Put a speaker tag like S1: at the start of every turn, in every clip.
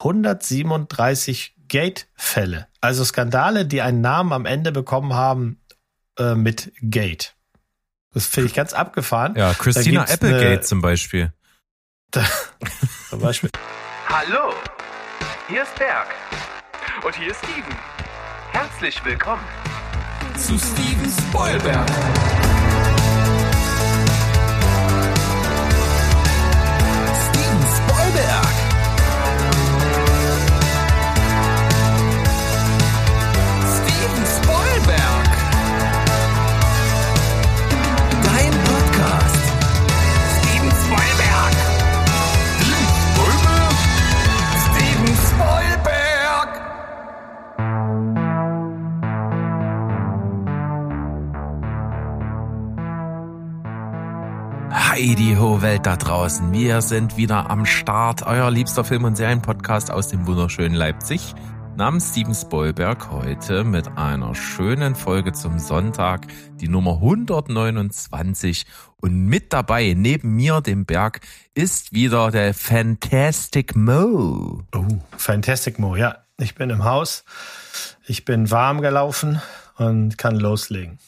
S1: 137 Gate-Fälle. Also Skandale, die einen Namen am Ende bekommen haben äh, mit Gate. Das finde ich ganz abgefahren.
S2: Ja, Christina Applegate eine, zum Beispiel.
S1: Da, zum Beispiel.
S3: Hallo, hier ist Berg. Und hier ist Steven. Herzlich willkommen zu Steven Spoilberg. Steven Spoilberg.
S2: Hi, die hohe Welt da draußen. Wir sind wieder am Start. Euer liebster Film- und Serienpodcast aus dem wunderschönen Leipzig. Namens Steven Spoilberg heute mit einer schönen Folge zum Sonntag, die Nummer 129. Und mit dabei, neben mir, dem Berg, ist wieder der Fantastic Mo.
S1: Oh, Fantastic Mo, ja. Ich bin im Haus. Ich bin warm gelaufen und kann loslegen.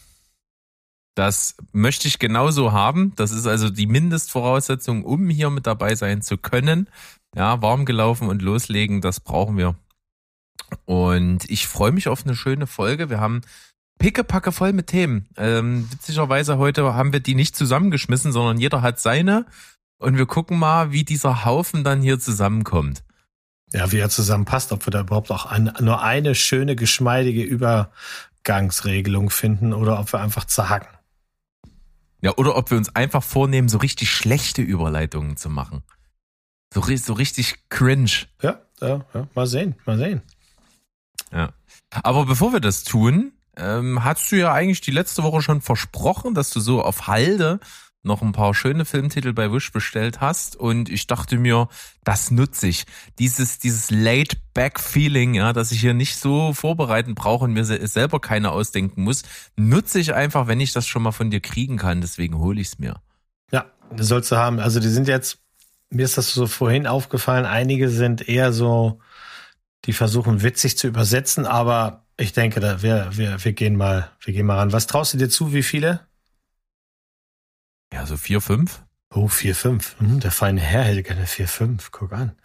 S2: Das möchte ich genauso haben. Das ist also die Mindestvoraussetzung, um hier mit dabei sein zu können. Ja, warm gelaufen und loslegen, das brauchen wir. Und ich freue mich auf eine schöne Folge. Wir haben pickepacke voll mit Themen. Ähm, witzigerweise heute haben wir die nicht zusammengeschmissen, sondern jeder hat seine. Und wir gucken mal, wie dieser Haufen dann hier zusammenkommt.
S1: Ja, wie er zusammenpasst, ob wir da überhaupt auch ein, nur eine schöne, geschmeidige Übergangsregelung finden oder ob wir einfach zagen.
S2: Ja, oder ob wir uns einfach vornehmen, so richtig schlechte Überleitungen zu machen. So, so richtig cringe.
S1: Ja, ja, ja, mal sehen, mal sehen.
S2: Ja. Aber bevor wir das tun, ähm, hast du ja eigentlich die letzte Woche schon versprochen, dass du so auf Halde noch ein paar schöne Filmtitel bei Wish bestellt hast und ich dachte mir, das nutze ich. Dieses, dieses Laid-Back-Feeling, ja, dass ich hier nicht so vorbereiten brauche und mir selber keine ausdenken muss, nutze ich einfach, wenn ich das schon mal von dir kriegen kann. Deswegen hole ich es mir.
S1: Ja, das sollst du haben. Also die sind jetzt, mir ist das so vorhin aufgefallen, einige sind eher so, die versuchen witzig zu übersetzen, aber ich denke, da wir, wir, wir gehen mal, wir gehen mal ran. Was traust du dir zu? Wie viele?
S2: Ja, so vier, fünf.
S1: Oh, vier, fünf. Hm, der feine Herr hätte gerne vier, fünf. Guck an.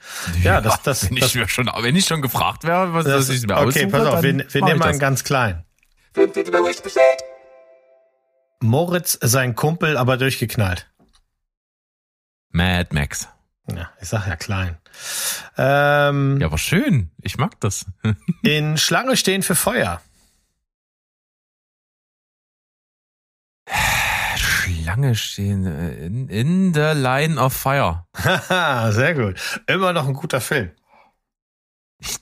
S2: Ja, ja das, das, wenn, das, ich schon, wenn ich schon gefragt wäre, was das, das ich mir
S1: Okay, pass auf, wir, wir nehmen mal einen ganz kleinen. Moritz, sein Kumpel, aber durchgeknallt.
S2: Mad Max.
S1: Ja, ich sag ja klein. Ähm,
S2: ja, aber schön. Ich mag das.
S1: in Schlange stehen für Feuer.
S2: Schlange stehen. Äh, in, in the Line of Fire.
S1: Sehr gut. Immer noch ein guter Film.
S2: Ich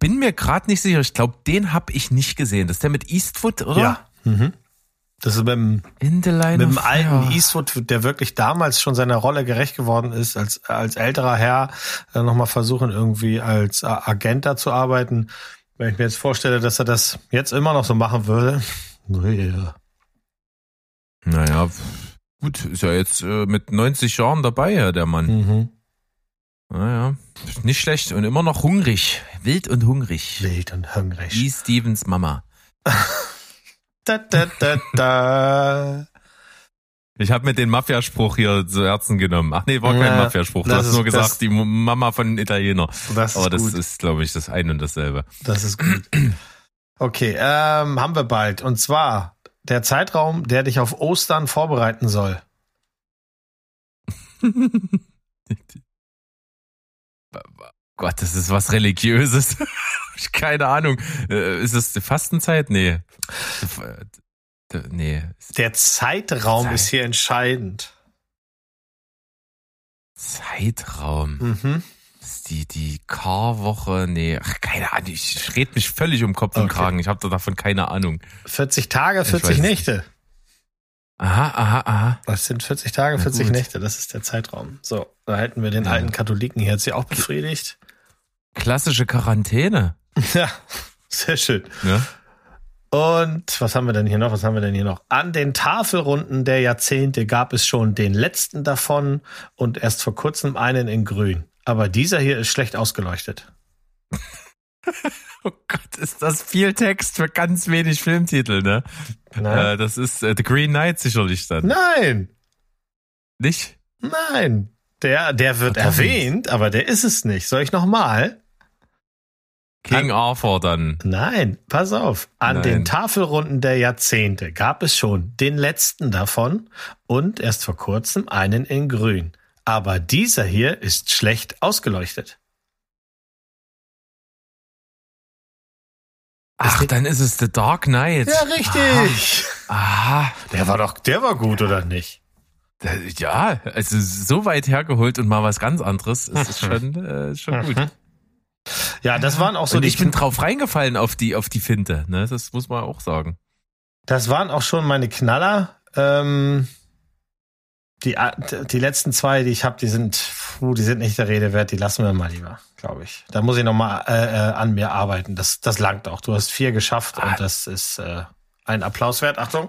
S2: bin mir gerade nicht sicher. Ich glaube, den habe ich nicht gesehen. Das ist der mit Eastwood, oder?
S1: Ja. Mhm. Das ist mit dem, mit dem alten Eastwood, der wirklich damals schon seiner Rolle gerecht geworden ist, als, als älterer Herr äh, nochmal versuchen, irgendwie als Agent da zu arbeiten. Wenn ich mir jetzt vorstelle, dass er das jetzt immer noch so machen würde.
S2: Naja, gut, ist ja jetzt äh, mit 90 Jahren dabei, ja, der Mann. Mhm. Naja, nicht schlecht und immer noch hungrig. Wild und hungrig.
S1: Wild und hungrig.
S2: Wie Stevens Mama.
S1: da, da, da, da.
S2: Ich habe mir den Mafiaspruch hier zu Herzen genommen. Ach nee, war kein ja, Mafiaspruch. Du hast nur gesagt, die Mama von Italiener. Das Aber das gut. ist, glaube ich, das eine und dasselbe.
S1: Das ist gut. Okay, ähm, haben wir bald. Und zwar der Zeitraum, der dich auf Ostern vorbereiten soll.
S2: Gott, das ist was Religiöses. Keine Ahnung. Äh, ist es die Fastenzeit? Nee.
S1: Nee. Der Zeitraum Zeit. ist hier entscheidend.
S2: Zeitraum. Mhm die, die Karwoche, nee, ach, keine Ahnung, ich rede mich völlig um Kopf und Kragen. Ich habe davon keine Ahnung.
S1: 40 Tage, 40 Nächte.
S2: Aha, aha, aha.
S1: Das sind 40 Tage, 40 Nächte, das ist der Zeitraum. So, da hätten wir den ja. alten Katholiken hier jetzt ja auch befriedigt.
S2: Klassische Quarantäne.
S1: Ja, sehr schön. Ja. Und was haben wir denn hier noch? Was haben wir denn hier noch? An den Tafelrunden der Jahrzehnte gab es schon den letzten davon und erst vor kurzem einen in Grün. Aber dieser hier ist schlecht ausgeleuchtet.
S2: Oh Gott, ist das viel Text für ganz wenig Filmtitel, ne? Äh, das ist äh, The Green Knight sicherlich dann.
S1: Nein.
S2: Nicht?
S1: Nein. Der, der wird Verdammt. erwähnt, aber der ist es nicht. Soll ich nochmal?
S2: King An, Arthur dann.
S1: Nein, pass auf. An Nein. den Tafelrunden der Jahrzehnte gab es schon den letzten davon und erst vor kurzem einen in grün. Aber dieser hier ist schlecht ausgeleuchtet.
S2: Ach, dann ist es The Dark Knight.
S1: Ja, richtig.
S2: Aha. Aha.
S1: Der war doch, der war gut, oder nicht?
S2: Ja, also so weit hergeholt und mal was ganz anderes, ist es schon, äh, schon gut.
S1: Ja, das waren auch so
S2: und die. Ich bin drauf reingefallen auf die, auf die Finte, ne? Das muss man auch sagen.
S1: Das waren auch schon meine Knaller. Ähm, die, die letzten zwei, die ich habe, die sind, puh, die sind nicht der Rede wert, die lassen wir mal lieber, glaube ich. Da muss ich nochmal äh, äh, an mir arbeiten. Das, das langt auch. Du hast vier geschafft ah. und das ist äh, ein Applaus wert. Achtung.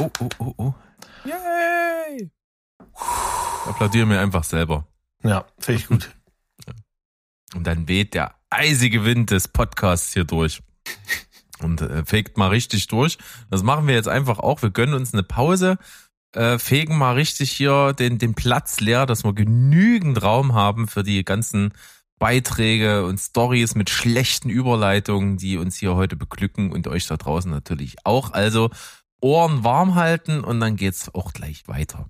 S2: Oh, oh, oh, oh. Yay! Applaudiere mir einfach selber.
S1: Ja, finde ich gut.
S2: Und dann weht der eisige Wind des Podcasts hier durch. Und äh, fegt mal richtig durch. Das machen wir jetzt einfach auch. Wir gönnen uns eine Pause äh, fegen mal richtig hier den, den Platz leer, dass wir genügend Raum haben für die ganzen Beiträge und Stories mit schlechten Überleitungen, die uns hier heute beglücken und euch da draußen natürlich auch. Also Ohren warm halten und dann geht's auch gleich weiter.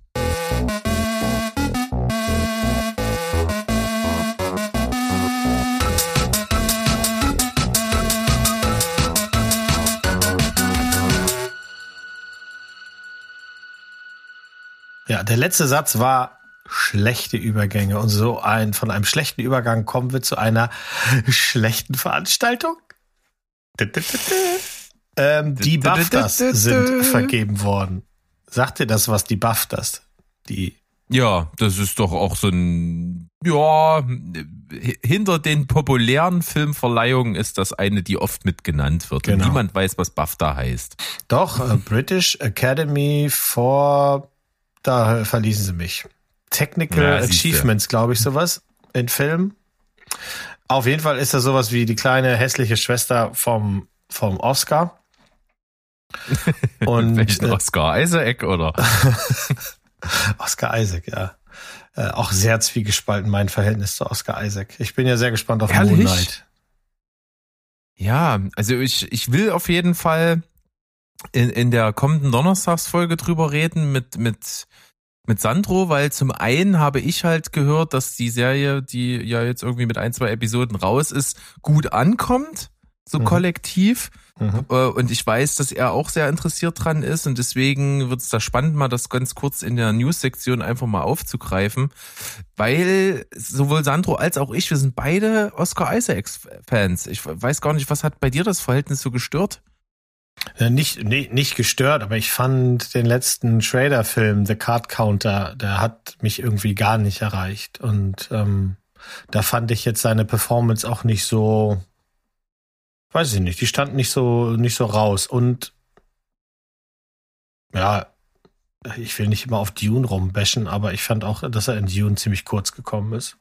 S1: Ja, der letzte Satz war schlechte Übergänge. Und so ein, von einem schlechten Übergang kommen wir zu einer schlechten Veranstaltung. Ähm, die BAFTAs sind vergeben worden. Sagt dir das was, die BAFTAs? Die
S2: ja, das ist doch auch so ein, ja, hinter den populären Filmverleihungen ist das eine, die oft mit genannt wird. Genau. Und niemand weiß, was BAFTA heißt.
S1: Doch, äh, British Academy for da verließen sie mich. Technical ja, Achievements, glaube ich, sowas in Filmen. Auf jeden Fall ist das sowas wie die kleine hässliche Schwester vom, vom Oscar.
S2: Und Welchen äh, Oscar Isaac oder?
S1: Oscar Isaac, ja. Äh, auch sehr zwiegespalten mein Verhältnis zu Oscar Isaac. Ich bin ja sehr gespannt auf Ehrlich? Moonlight.
S2: Ja, also ich, ich will auf jeden Fall in, in der kommenden Donnerstagsfolge drüber reden mit, mit, mit Sandro, weil zum einen habe ich halt gehört, dass die Serie, die ja jetzt irgendwie mit ein, zwei Episoden raus ist, gut ankommt, so mhm. kollektiv. Mhm. Äh, und ich weiß, dass er auch sehr interessiert dran ist und deswegen wird es da spannend, mal das ganz kurz in der News-Sektion einfach mal aufzugreifen, weil sowohl Sandro als auch ich, wir sind beide Oscar Isaacs-Fans. Ich weiß gar nicht, was hat bei dir das Verhältnis so gestört?
S1: Äh, nicht, nicht, nicht gestört, aber ich fand den letzten Trader-Film, The Card Counter, der hat mich irgendwie gar nicht erreicht. Und ähm, da fand ich jetzt seine Performance auch nicht so, weiß ich nicht, die stand nicht so, nicht so raus. Und ja, ich will nicht immer auf Dune rumbashen, aber ich fand auch, dass er in Dune ziemlich kurz gekommen ist.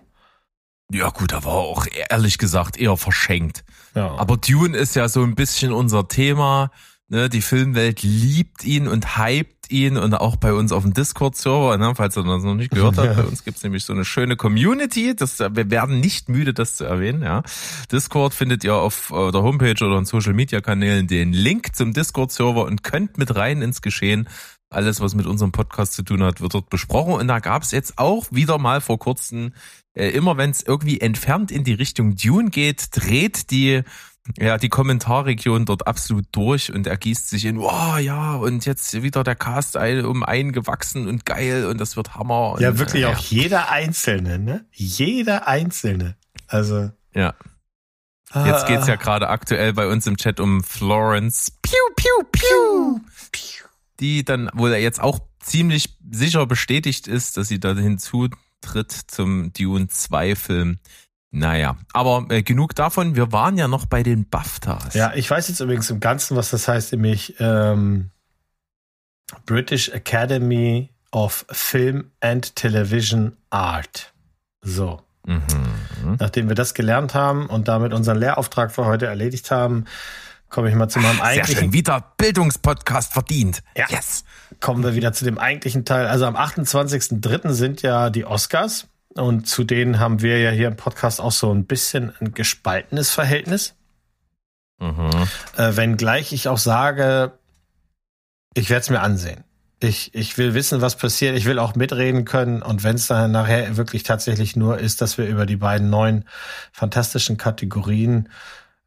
S2: Ja gut, aber auch ehrlich gesagt eher verschenkt. Ja. Aber Dune ist ja so ein bisschen unser Thema. Ne, die Filmwelt liebt ihn und hypt ihn und auch bei uns auf dem Discord-Server, ne, falls ihr das noch nicht gehört habt, bei uns gibt's nämlich so eine schöne Community. Das, wir werden nicht müde, das zu erwähnen. Ja. Discord findet ihr auf der Homepage oder in Social-Media-Kanälen den Link zum Discord-Server und könnt mit rein ins Geschehen. Alles, was mit unserem Podcast zu tun hat, wird dort besprochen. Und da gab's jetzt auch wieder mal vor kurzem, äh, immer wenn es irgendwie entfernt in die Richtung Dune geht, dreht die ja, die Kommentarregion dort absolut durch und ergießt sich in, oh ja, und jetzt wieder der Cast um einen gewachsen und geil und das wird Hammer.
S1: ja,
S2: und,
S1: wirklich äh, auch jeder Einzelne, ne? Jeder Einzelne. Also.
S2: Ja. Jetzt geht's ja gerade aktuell bei uns im Chat um Florence Piu, Piu, Piu, die dann wohl jetzt auch ziemlich sicher bestätigt ist, dass sie da hinzutritt zum Dune 2 Film. Naja, aber äh, genug davon. Wir waren ja noch bei den BAFTAs.
S1: Ja, ich weiß jetzt übrigens im Ganzen, was das heißt, nämlich ähm, British Academy of Film and Television Art. So, Mhm. Nachdem wir das gelernt haben und damit unseren Lehrauftrag für heute erledigt haben, komme ich mal zu meinem eigentlichen. Sehr schön,
S2: wieder Bildungspodcast verdient.
S1: Ja. Yes. Kommen wir wieder zu dem eigentlichen Teil. Also am 28.03. sind ja die Oscars und zu denen haben wir ja hier im Podcast auch so ein bisschen ein gespaltenes Verhältnis. Mhm. Äh, wenngleich ich auch sage, ich werde es mir ansehen. Ich, ich will wissen, was passiert. Ich will auch mitreden können. Und wenn es dann nachher wirklich tatsächlich nur ist, dass wir über die beiden neuen fantastischen Kategorien,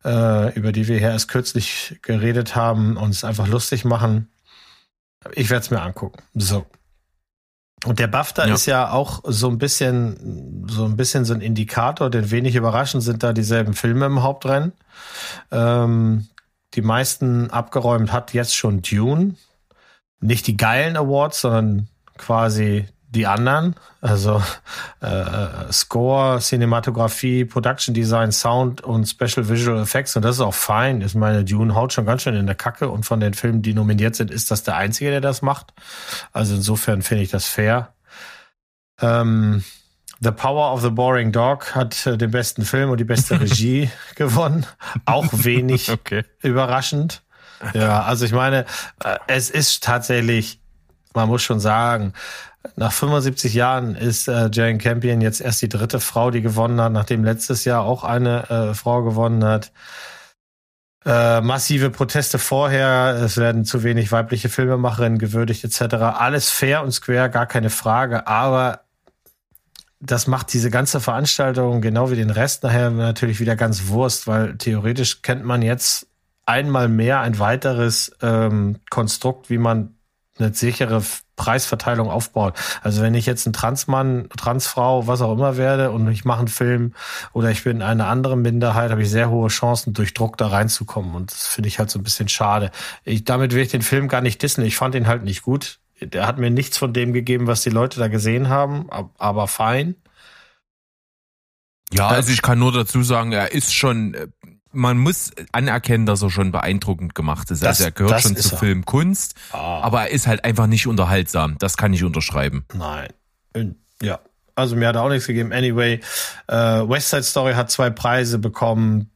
S1: äh, über die wir hier erst kürzlich geredet haben, uns einfach lustig machen, ich werde es mir angucken. So. Und der BAFTA ja. ist ja auch so ein bisschen, so ein bisschen so ein Indikator, denn wenig überraschend sind da dieselben Filme im Hauptrennen. Ähm, die meisten abgeräumt hat jetzt schon Dune, nicht die geilen Awards, sondern quasi die anderen. Also äh, Score, Cinematografie, Production Design, Sound und Special Visual Effects. Und das ist auch fein. Ich meine, Dune haut schon ganz schön in der Kacke. Und von den Filmen, die nominiert sind, ist das der einzige, der das macht. Also insofern finde ich das fair. Ähm, The Power of the Boring Dog hat äh, den besten Film und die beste Regie gewonnen. Auch wenig okay. überraschend. Ja, also ich meine, äh, es ist tatsächlich, man muss schon sagen, nach 75 Jahren ist äh, Jane Campion jetzt erst die dritte Frau, die gewonnen hat, nachdem letztes Jahr auch eine äh, Frau gewonnen hat. Äh, massive Proteste vorher, es werden zu wenig weibliche Filmemacherinnen gewürdigt etc. Alles fair und square, gar keine Frage, aber das macht diese ganze Veranstaltung genau wie den Rest nachher natürlich wieder ganz Wurst, weil theoretisch kennt man jetzt einmal mehr ein weiteres ähm, Konstrukt, wie man eine sichere Preisverteilung aufbaut. Also wenn ich jetzt ein Transmann, Transfrau, was auch immer werde und ich mache einen Film oder ich bin eine andere Minderheit, habe ich sehr hohe Chancen, durch Druck da reinzukommen. Und das finde ich halt so ein bisschen schade. Ich, damit will ich den Film gar nicht dissen. Ich fand ihn halt nicht gut. Der hat mir nichts von dem gegeben, was die Leute da gesehen haben, aber fein.
S2: Ja, also ich kann nur dazu sagen, er ist schon äh, man muss anerkennen, dass er schon beeindruckend gemacht ist. Das, also er gehört schon zur Filmkunst, ah. aber er ist halt einfach nicht unterhaltsam. Das kann ich unterschreiben.
S1: Nein. Ja. Also mir hat er auch nichts gegeben. Anyway, äh, West Side Story hat zwei Preise bekommen.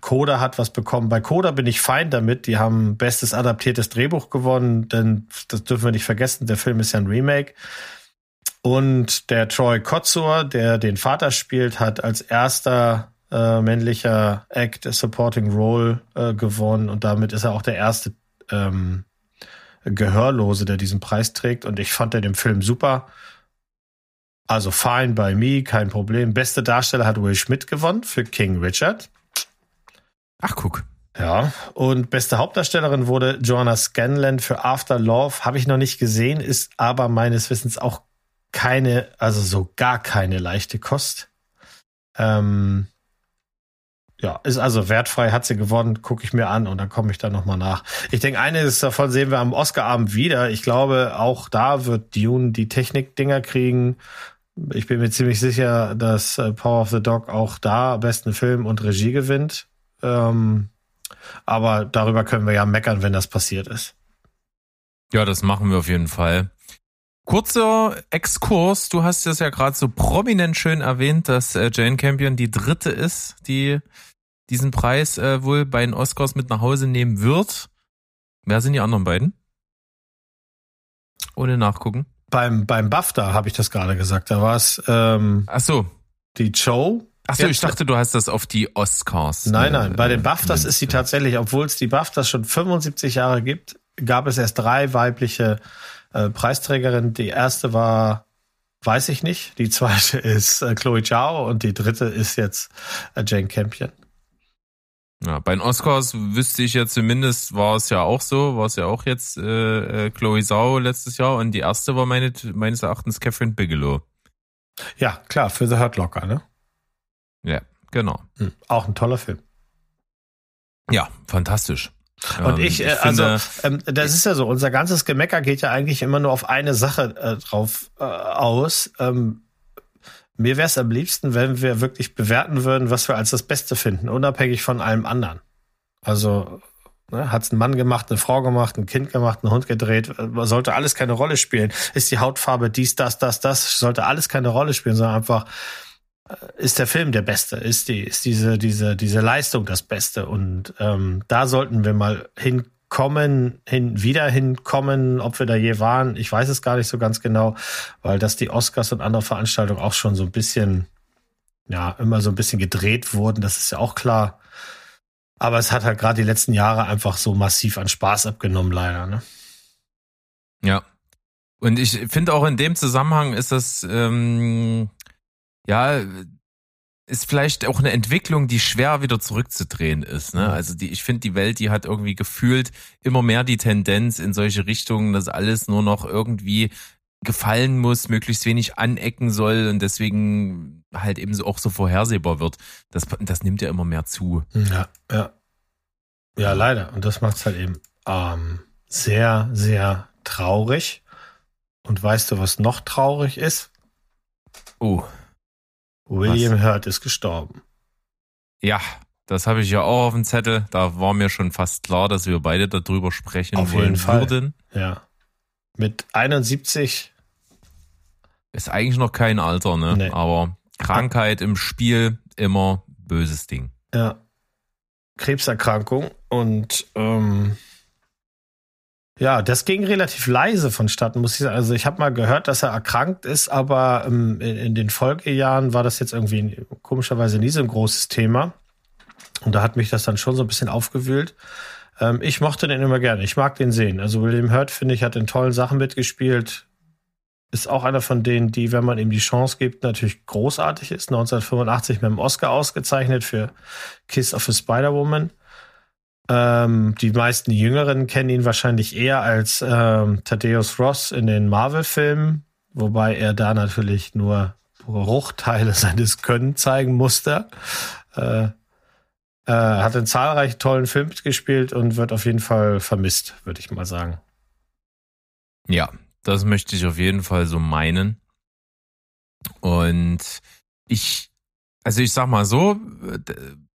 S1: Coda hat was bekommen. Bei Coda bin ich fein damit. Die haben bestes adaptiertes Drehbuch gewonnen, denn das dürfen wir nicht vergessen. Der Film ist ja ein Remake. Und der Troy Kotzur, der den Vater spielt, hat als erster äh, männlicher Act Supporting Role äh, gewonnen und damit ist er auch der erste ähm, Gehörlose, der diesen Preis trägt. Und ich fand den im Film super. Also fine by me, kein Problem. Beste Darsteller hat Will Schmidt gewonnen für King Richard.
S2: Ach, guck.
S1: Ja, und beste Hauptdarstellerin wurde Joanna Scanlan für After Love. Habe ich noch nicht gesehen, ist aber meines Wissens auch keine, also so gar keine leichte Kost. Ähm, ja, ist also wertfrei, hat sie gewonnen, gucke ich mir an und dann komme ich da nochmal nach. Ich denke, eines davon sehen wir am Oscarabend wieder. Ich glaube, auch da wird Dune die Technik-Dinger kriegen. Ich bin mir ziemlich sicher, dass äh, Power of the Dog auch da besten Film und Regie gewinnt. Ähm, aber darüber können wir ja meckern, wenn das passiert ist.
S2: Ja, das machen wir auf jeden Fall. Kurzer Exkurs, du hast es ja gerade so prominent schön erwähnt, dass äh, Jane Campion die dritte ist, die diesen Preis äh, wohl bei den Oscars mit nach Hause nehmen wird. Wer sind die anderen beiden? Ohne nachgucken.
S1: Beim, beim BAFTA habe ich das gerade gesagt. Da war es ähm,
S2: Ach so.
S1: die Joe.
S2: Ach so, ich dachte, du hast das auf die Oscars.
S1: Nein, nein. Bei den BAFTAs ist sie tatsächlich, obwohl es die BAFTAs schon 75 Jahre gibt, gab es erst drei weibliche äh, Preisträgerin. Die erste war, weiß ich nicht. Die zweite ist äh, Chloe Zhao und die dritte ist jetzt äh, Jane Campion.
S2: Ja, bei den Oscars wüsste ich ja zumindest, war es ja auch so, war es ja auch jetzt äh, äh, Chloe Zhao letztes Jahr und die erste war meine, meines Erachtens Catherine Bigelow.
S1: Ja, klar, für The Hurt Locker, ne?
S2: Ja, genau.
S1: Hm, auch ein toller Film.
S2: Ja, fantastisch.
S1: Und ich, äh, ich also ähm, das ist ja so, unser ganzes Gemecker geht ja eigentlich immer nur auf eine Sache äh, drauf äh, aus. Ähm, mir wäre es am liebsten, wenn wir wirklich bewerten würden, was wir als das Beste finden, unabhängig von allem anderen. Also Ne? Hat es ein Mann gemacht, eine Frau gemacht, ein Kind gemacht, ein Hund gedreht, sollte alles keine Rolle spielen. Ist die Hautfarbe dies, das, das, das, sollte alles keine Rolle spielen, sondern einfach äh, ist der Film der beste, ist die, ist diese, diese, diese Leistung das Beste. Und ähm, da sollten wir mal hinkommen, hin, wieder hinkommen, ob wir da je waren, ich weiß es gar nicht so ganz genau, weil dass die Oscars und andere Veranstaltungen auch schon so ein bisschen, ja, immer so ein bisschen gedreht wurden, das ist ja auch klar. Aber es hat halt gerade die letzten Jahre einfach so massiv an Spaß abgenommen, leider. Ne?
S2: Ja. Und ich finde auch in dem Zusammenhang ist das, ähm, ja, ist vielleicht auch eine Entwicklung, die schwer wieder zurückzudrehen ist. Ne? Also die, ich finde, die Welt, die hat irgendwie gefühlt immer mehr die Tendenz in solche Richtungen, dass alles nur noch irgendwie gefallen muss, möglichst wenig anecken soll und deswegen halt eben auch so vorhersehbar wird. Das, das nimmt ja immer mehr zu.
S1: Ja, ja. Ja, leider. Und das macht es halt eben ähm, sehr, sehr traurig. Und weißt du, was noch traurig ist?
S2: Oh.
S1: William was? Hurt ist gestorben.
S2: Ja, das habe ich ja auch auf dem Zettel. Da war mir schon fast klar, dass wir beide darüber sprechen
S1: auf jeden Fall. würden. Ja. Mit 71
S2: ist eigentlich noch kein Alter, ne? Nee. Aber Krankheit im Spiel immer böses Ding.
S1: Ja. Krebserkrankung und ähm, ja, das ging relativ leise vonstatten, muss ich sagen. Also ich habe mal gehört, dass er erkrankt ist, aber ähm, in, in, den Folgejahren war das jetzt irgendwie komischerweise nie so ein großes Thema. Und da hat mich das dann schon so ein bisschen aufgewühlt. Ähm, ich mochte den immer gerne. Ich mag den sehen. Also William Hurt, finde ich, hat in tollen Sachen mitgespielt ist auch einer von denen, die, wenn man ihm die Chance gibt, natürlich großartig ist. 1985 mit dem Oscar ausgezeichnet für Kiss of a Spider-Woman. Ähm, die meisten Jüngeren kennen ihn wahrscheinlich eher als ähm, Thaddeus Ross in den Marvel-Filmen, wobei er da natürlich nur Bruchteile seines Können zeigen musste. Äh, äh, hat in zahlreichen tollen Filmen gespielt und wird auf jeden Fall vermisst, würde ich mal sagen.
S2: Ja, das möchte ich auf jeden Fall so meinen. Und ich, also ich sag mal so,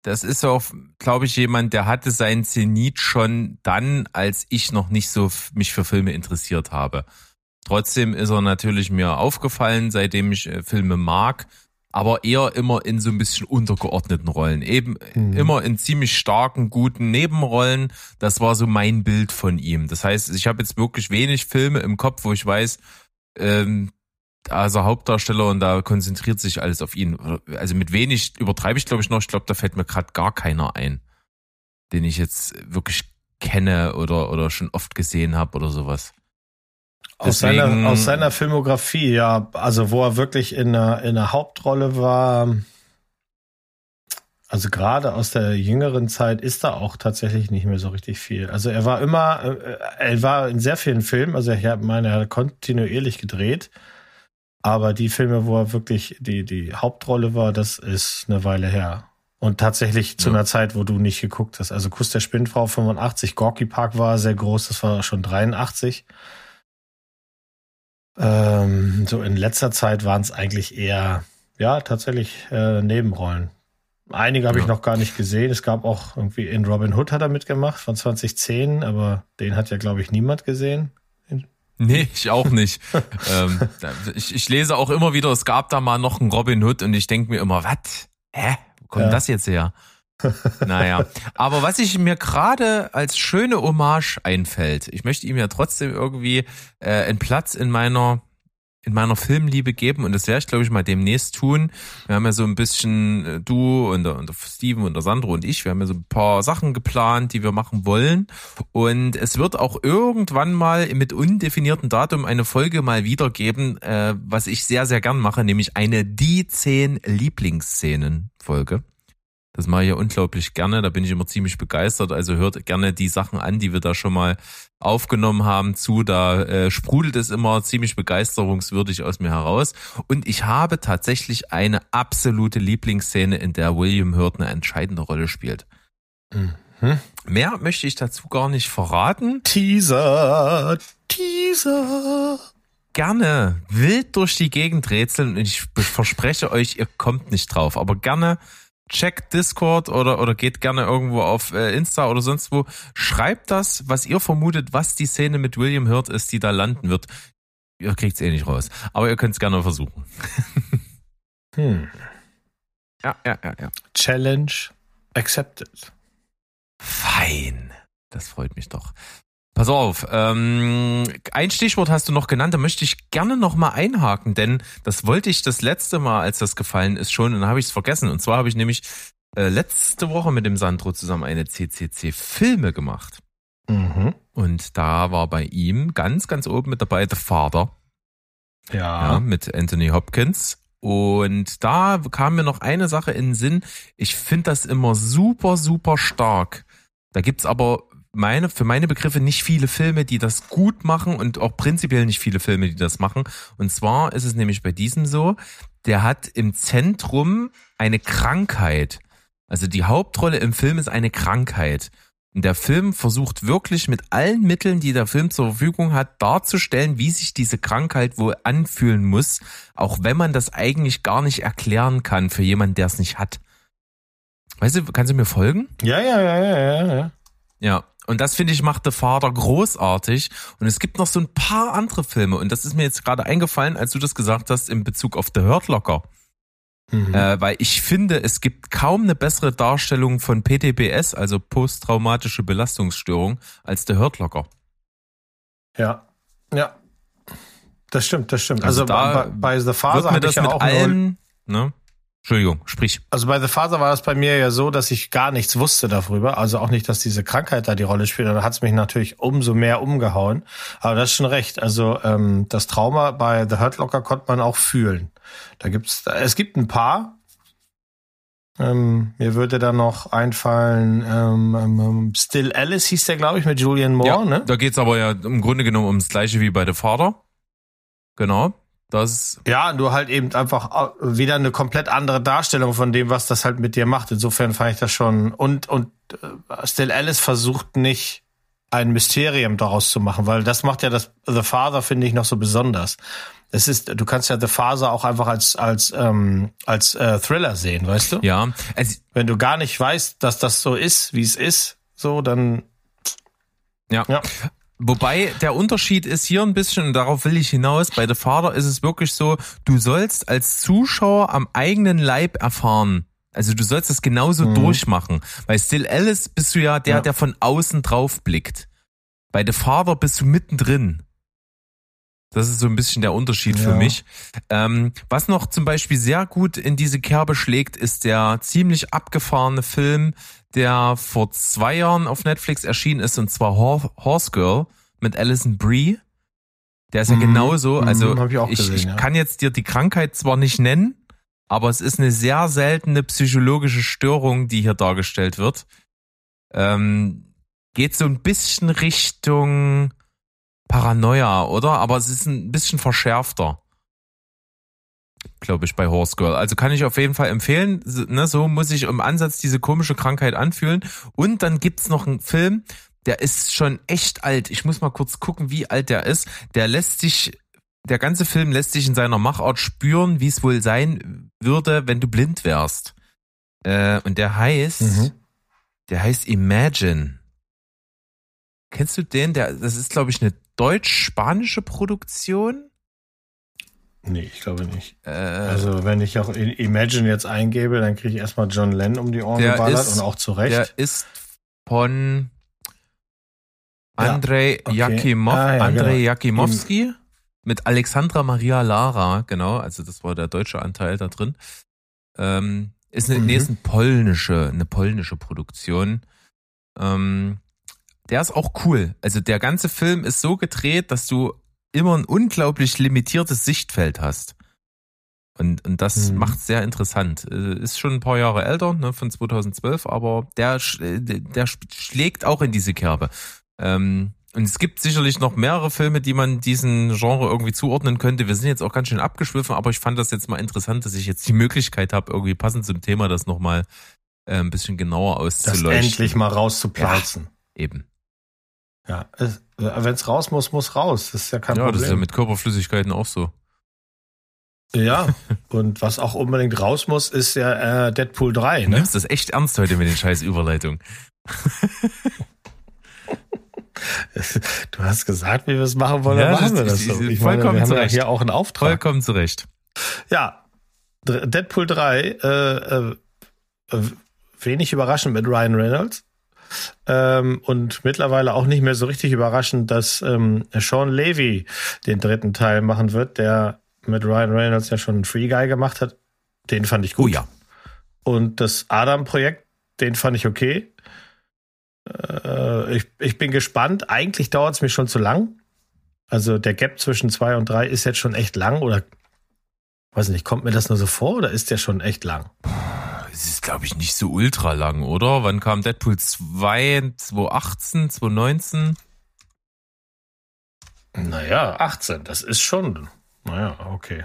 S2: das ist auch, glaube ich, jemand, der hatte seinen Zenit schon dann, als ich noch nicht so mich für Filme interessiert habe. Trotzdem ist er natürlich mir aufgefallen, seitdem ich äh, Filme mag aber eher immer in so ein bisschen untergeordneten Rollen. Eben mhm. immer in ziemlich starken, guten Nebenrollen. Das war so mein Bild von ihm. Das heißt, ich habe jetzt wirklich wenig Filme im Kopf, wo ich weiß, ähm, also Hauptdarsteller und da konzentriert sich alles auf ihn. Also mit wenig übertreibe ich, glaube ich, noch. Ich glaube, da fällt mir gerade gar keiner ein, den ich jetzt wirklich kenne oder, oder schon oft gesehen habe oder sowas.
S1: Aus seiner, aus seiner Filmografie, ja, also wo er wirklich in einer, in einer Hauptrolle war, also gerade aus der jüngeren Zeit ist da auch tatsächlich nicht mehr so richtig viel. Also er war immer, äh, er war in sehr vielen Filmen, also ich meine, er hat kontinuierlich gedreht, aber die Filme, wo er wirklich die, die Hauptrolle war, das ist eine Weile her. Und tatsächlich zu ja. einer Zeit, wo du nicht geguckt hast. Also Kuss der Spinnfrau 85, Gorky Park war sehr groß, das war schon 83. Ähm, so in letzter Zeit waren es eigentlich eher, ja, tatsächlich äh, Nebenrollen. Einige habe ja. ich noch gar nicht gesehen. Es gab auch irgendwie in Robin Hood hat er mitgemacht von 2010, aber den hat ja, glaube ich, niemand gesehen.
S2: Nee, ich auch nicht. ähm, ich, ich lese auch immer wieder, es gab da mal noch einen Robin Hood und ich denke mir immer, was? Hä? Wo kommt ja. das jetzt her? naja, aber was ich mir gerade als schöne Hommage einfällt, ich möchte ihm ja trotzdem irgendwie äh, einen Platz in meiner in meiner Filmliebe geben und das werde ich glaube ich mal demnächst tun. Wir haben ja so ein bisschen äh, du und, und Steven und der Sandro und ich, wir haben ja so ein paar Sachen geplant, die wir machen wollen und es wird auch irgendwann mal mit undefiniertem Datum eine Folge mal wiedergeben, äh, was ich sehr sehr gern mache, nämlich eine die zehn Lieblingsszenen Folge. Das mache ich ja unglaublich gerne. Da bin ich immer ziemlich begeistert. Also hört gerne die Sachen an, die wir da schon mal aufgenommen haben zu. Da äh, sprudelt es immer ziemlich begeisterungswürdig aus mir heraus. Und ich habe tatsächlich eine absolute Lieblingsszene, in der William Hurt eine entscheidende Rolle spielt. Mhm. Mehr möchte ich dazu gar nicht verraten.
S1: Teaser, Teaser.
S2: Gerne wild durch die Gegend rätseln und ich verspreche euch, ihr kommt nicht drauf. Aber gerne checkt Discord oder, oder geht gerne irgendwo auf äh, Insta oder sonst wo. Schreibt das, was ihr vermutet, was die Szene mit William Hurt ist, die da landen wird. Ihr kriegt's eh nicht raus. Aber ihr könnt es gerne versuchen.
S1: hm.
S2: Ja, ja, ja, ja.
S1: Challenge accepted.
S2: Fein. Das freut mich doch. Pass auf, ähm, ein Stichwort hast du noch genannt, da möchte ich gerne noch mal einhaken, denn das wollte ich das letzte Mal, als das gefallen ist, schon, und dann habe ich es vergessen. Und zwar habe ich nämlich äh, letzte Woche mit dem Sandro zusammen eine CCC-Filme gemacht.
S1: Mhm.
S2: Und da war bei ihm ganz, ganz oben mit dabei The Father.
S1: Ja.
S2: ja. Mit Anthony Hopkins. Und da kam mir noch eine Sache in den Sinn. Ich finde das immer super, super stark. Da gibt's aber meine, für meine Begriffe nicht viele Filme, die das gut machen und auch prinzipiell nicht viele Filme, die das machen. Und zwar ist es nämlich bei diesem so, der hat im Zentrum eine Krankheit. Also die Hauptrolle im Film ist eine Krankheit. Und der Film versucht wirklich mit allen Mitteln, die der Film zur Verfügung hat, darzustellen, wie sich diese Krankheit wohl anfühlen muss, auch wenn man das eigentlich gar nicht erklären kann für jemanden, der es nicht hat. Weißt du, kannst du mir folgen?
S1: Ja, ja, ja, ja, ja. Ja,
S2: ja. Und das finde ich macht The Father großartig. Und es gibt noch so ein paar andere Filme. Und das ist mir jetzt gerade eingefallen, als du das gesagt hast in Bezug auf The Hurt Locker. Mhm. Äh, weil ich finde, es gibt kaum eine bessere Darstellung von PTBS, also posttraumatische Belastungsstörung, als The Hurt Locker.
S1: Ja, ja. Das stimmt, das stimmt. Also, also bei, bei The Father
S2: habe ich ja auch allen, ne? Entschuldigung, sprich.
S1: Also bei The Father war es bei mir ja so, dass ich gar nichts wusste darüber. Also auch nicht, dass diese Krankheit da die Rolle spielt. Da hat es mich natürlich umso mehr umgehauen. Aber das ist schon recht. Also ähm, das Trauma bei The Hurt Locker konnte man auch fühlen. Da gibt's, es gibt ein paar. Ähm, mir würde da noch einfallen, ähm, ähm, ähm Still Alice hieß der, glaube ich, mit Julian Moore. Ja, ne?
S2: Da geht's aber ja im Grunde genommen ums Gleiche wie bei The Father. Genau. Das
S1: ja, nur halt eben einfach wieder eine komplett andere Darstellung von dem, was das halt mit dir macht. Insofern fand ich das schon. Und, und äh, Still Alice versucht nicht ein Mysterium daraus zu machen, weil das macht ja das The Father, finde ich, noch so besonders. Es ist, du kannst ja The Father auch einfach als als ähm, als äh, Thriller sehen, weißt du?
S2: Ja.
S1: Also, Wenn du gar nicht weißt, dass das so ist, wie es ist, so dann
S2: ja. ja. Wobei der Unterschied ist hier ein bisschen, und darauf will ich hinaus, bei The Father ist es wirklich so, du sollst als Zuschauer am eigenen Leib erfahren. Also du sollst das genauso mhm. durchmachen. Bei Still Alice bist du ja der, ja. der von außen drauf blickt. Bei The Father bist du mittendrin. Das ist so ein bisschen der Unterschied ja. für mich. Ähm, was noch zum Beispiel sehr gut in diese Kerbe schlägt, ist der ziemlich abgefahrene Film, der vor zwei Jahren auf Netflix erschienen ist, und zwar Horse Girl mit Alison Brie. Der ist ja mhm. genauso. Mhm, also ich, ich, gesehen, ich ja. kann jetzt dir die Krankheit zwar nicht nennen, aber es ist eine sehr seltene psychologische Störung, die hier dargestellt wird. Ähm, geht so ein bisschen Richtung Paranoia, oder? Aber es ist ein bisschen verschärfter. Glaube ich, bei Horse Girl. Also kann ich auf jeden Fall empfehlen. Ne, so muss ich im Ansatz diese komische Krankheit anfühlen. Und dann gibt's noch einen Film, der ist schon echt alt. Ich muss mal kurz gucken, wie alt der ist. Der lässt sich, der ganze Film lässt sich in seiner Machart spüren, wie es wohl sein würde, wenn du blind wärst. Äh, und der heißt, mhm. der heißt Imagine. Kennst du den? Der, das ist, glaube ich, eine deutsch-spanische Produktion?
S1: Nee, ich glaube nicht. Äh, also wenn ich auch Imagine jetzt eingebe, dann kriege ich erstmal John Lennon um die Ohren geballert und auch zurecht.
S2: Der ist von Andrei ja, okay. Jakimov, ah, ja, Andrei genau. Jakimowski mit Alexandra Maria Lara, genau, also das war der deutsche Anteil da drin. Ähm, ist eine, mhm. nee, ist eine polnische, eine polnische Produktion. Ähm, der ist auch cool. Also der ganze Film ist so gedreht, dass du immer ein unglaublich limitiertes Sichtfeld hast. Und, und das mhm. macht sehr interessant. Äh, ist schon ein paar Jahre älter, ne, von 2012, aber der, äh, der schlägt auch in diese Kerbe. Ähm, und es gibt sicherlich noch mehrere Filme, die man diesen Genre irgendwie zuordnen könnte. Wir sind jetzt auch ganz schön abgeschwiffen, aber ich fand das jetzt mal interessant, dass ich jetzt die Möglichkeit habe, irgendwie passend zum Thema das nochmal äh, ein bisschen genauer auszuleuchten. Das
S1: endlich mal rauszuplatzen.
S2: Ja, eben.
S1: Ja, wenn es raus muss, muss raus. Das ist ja kein
S2: ja,
S1: Problem.
S2: Ja, das ist ja mit Körperflüssigkeiten auch so.
S1: Ja, und was auch unbedingt raus muss, ist ja äh, Deadpool 3. Ne? Du
S2: nimmst das echt ernst heute mit den scheiß Überleitung.
S1: du hast gesagt, wie wir es machen wollen, ja, dann machen wir das so.
S2: Ich vollkommen meine, wir haben
S1: zurecht. ja hier auch einen Auftrag.
S2: Vollkommen zurecht.
S1: Ja, Deadpool 3, äh, äh, wenig überraschend mit Ryan Reynolds. Ähm, und mittlerweile auch nicht mehr so richtig überraschend, dass ähm, Sean Levy den dritten Teil machen wird, der mit Ryan Reynolds ja schon Free Guy gemacht hat. Den fand ich gut.
S2: Oh ja.
S1: Und das Adam-Projekt, den fand ich okay. Äh, ich, ich bin gespannt. Eigentlich dauert es mir schon zu lang. Also der Gap zwischen zwei und drei ist jetzt schon echt lang oder weiß nicht, kommt mir das nur so vor oder ist der schon echt lang?
S2: Es ist, glaube ich, nicht so ultra lang, oder? Wann kam Deadpool 2? 2018, 2019?
S1: Naja, 18, das ist schon. Naja, okay.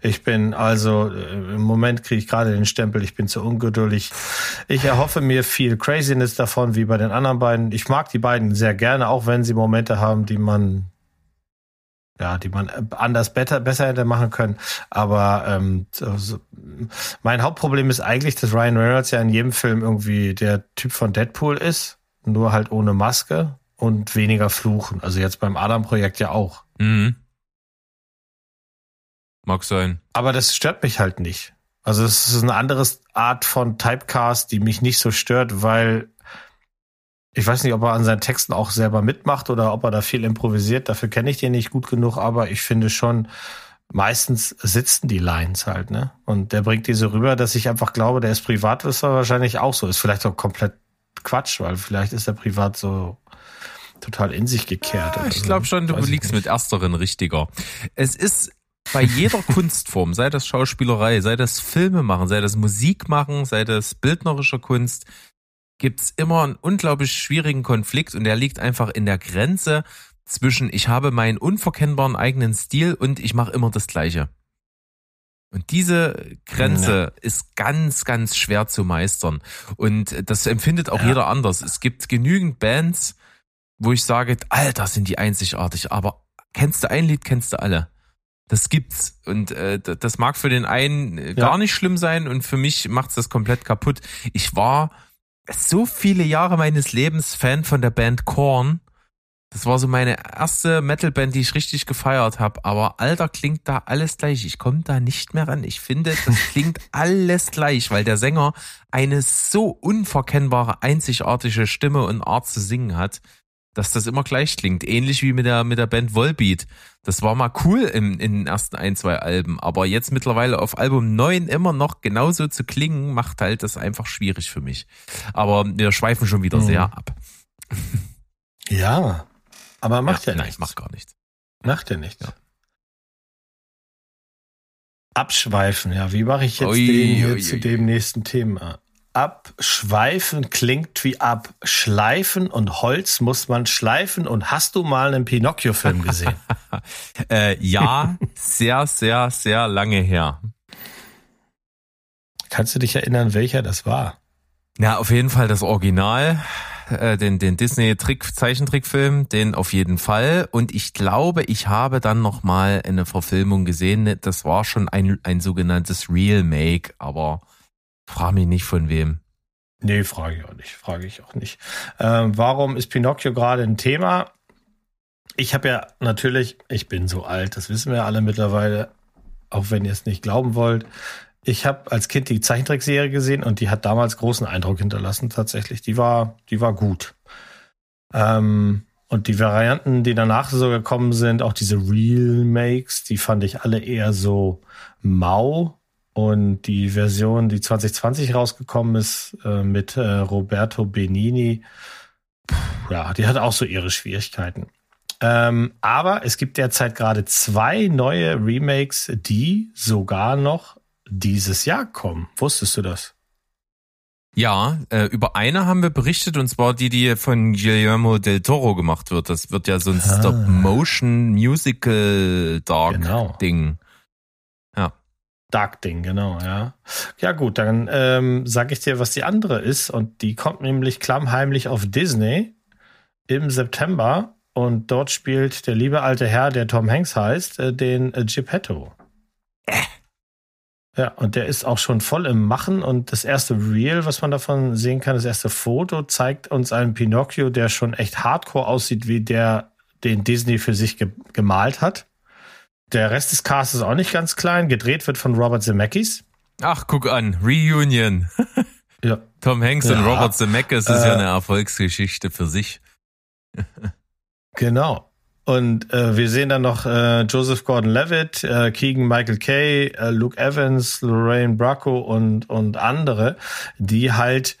S1: Ich bin also, äh, im Moment kriege ich gerade den Stempel, ich bin zu ungeduldig. Ich erhoffe mir viel Craziness davon, wie bei den anderen beiden. Ich mag die beiden sehr gerne, auch wenn sie Momente haben, die man, ja, die man anders better, besser hätte machen können. Aber ähm, also, mein Hauptproblem ist eigentlich, dass Ryan Reynolds ja in jedem Film irgendwie der Typ von Deadpool ist, nur halt ohne Maske und weniger fluchen. Also jetzt beim Adam-Projekt ja auch.
S2: Mhm. Mag sein.
S1: Aber das stört mich halt nicht. Also es ist eine andere Art von Typecast, die mich nicht so stört, weil ich weiß nicht, ob er an seinen Texten auch selber mitmacht oder ob er da viel improvisiert. Dafür kenne ich den nicht gut genug, aber ich finde schon, meistens sitzen die Lines halt, ne? Und der bringt diese rüber, dass ich einfach glaube, der ist privat, ist er wahrscheinlich auch so. Ist vielleicht auch komplett Quatsch, weil vielleicht ist er privat so total in sich gekehrt.
S2: Ja, ich glaube schon, du liegst mit ersteren richtiger. Es ist bei jeder Kunstform, sei das Schauspielerei, sei das Filme machen, sei das Musik machen, sei das bildnerische Kunst, gibt's immer einen unglaublich schwierigen Konflikt und der liegt einfach in der Grenze zwischen ich habe meinen unverkennbaren eigenen Stil und ich mache immer das Gleiche. Und diese Grenze ja. ist ganz, ganz schwer zu meistern. Und das empfindet auch ja. jeder anders. Es gibt genügend Bands, wo ich sage, Alter, sind die einzigartig, aber kennst du ein Lied, kennst du alle. Das gibt's. Und äh, das mag für den einen äh, gar nicht schlimm sein und für mich macht's das komplett kaputt. Ich war so viele Jahre meines Lebens Fan von der Band Korn. Das war so meine erste Metalband, die ich richtig gefeiert habe. Aber Alter, klingt da alles gleich. Ich komme da nicht mehr ran. Ich finde, das klingt alles gleich, weil der Sänger eine so unverkennbare, einzigartige Stimme und Art zu singen hat dass das immer gleich klingt. Ähnlich wie mit der, mit der Band Volbeat. Das war mal cool im, in den ersten ein, zwei Alben. Aber jetzt mittlerweile auf Album 9 immer noch genauso zu klingen, macht halt das einfach schwierig für mich. Aber wir schweifen schon wieder mhm. sehr ab.
S1: Ja, aber macht ja, ja
S2: nein, nichts. macht gar nichts.
S1: Macht ja nichts. Ja. Abschweifen, ja. Wie mache ich jetzt ui, den hier ui, zu ui. dem nächsten Thema? Abschweifen klingt wie abschleifen und Holz muss man schleifen. Und hast du mal einen Pinocchio-Film gesehen?
S2: äh, ja, sehr, sehr, sehr lange her.
S1: Kannst du dich erinnern, welcher das war?
S2: Ja, auf jeden Fall das Original, äh, den, den Disney-Trick-Zeichentrickfilm, den auf jeden Fall. Und ich glaube, ich habe dann noch mal eine Verfilmung gesehen. Das war schon ein, ein sogenanntes Real Make, aber Frag mich nicht von wem.
S1: Nee, frage ich auch nicht. Frage ich auch nicht. Ähm, warum ist Pinocchio gerade ein Thema? Ich habe ja natürlich, ich bin so alt, das wissen wir alle mittlerweile, auch wenn ihr es nicht glauben wollt. Ich habe als Kind die Zeichentrickserie gesehen und die hat damals großen Eindruck hinterlassen. Tatsächlich, die war, die war gut. Ähm, und die Varianten, die danach so gekommen sind, auch diese Real Makes, die fand ich alle eher so mau und die Version, die 2020 rausgekommen ist, äh, mit äh, Roberto Benini, ja, die hat auch so ihre Schwierigkeiten. Ähm, aber es gibt derzeit gerade zwei neue Remakes, die sogar noch dieses Jahr kommen. Wusstest du das?
S2: Ja, äh, über eine haben wir berichtet, und zwar die, die von Guillermo del Toro gemacht wird. Das wird ja so ein ah. Stop-Motion-Musical-Dark-Ding. Genau.
S1: Dark-Ding, genau, ja. Ja gut, dann ähm, sage ich dir, was die andere ist. Und die kommt nämlich klammheimlich auf Disney im September. Und dort spielt der liebe alte Herr, der Tom Hanks heißt, äh, den äh, Geppetto.
S2: Äh,
S1: Ja, und der ist auch schon voll im Machen und das erste Reel, was man davon sehen kann, das erste Foto zeigt uns einen Pinocchio, der schon echt hardcore aussieht, wie der, den Disney für sich ge gemalt hat. Der Rest des Casts ist auch nicht ganz klein. Gedreht wird von Robert Zemeckis.
S2: Ach, guck an, Reunion. ja. Tom Hanks ja. und Robert Zemeckis ist äh, ja eine Erfolgsgeschichte für sich.
S1: genau. Und äh, wir sehen dann noch äh, Joseph Gordon-Levitt, äh, Keegan Michael Kay, äh, Luke Evans, Lorraine Bracco und und andere, die halt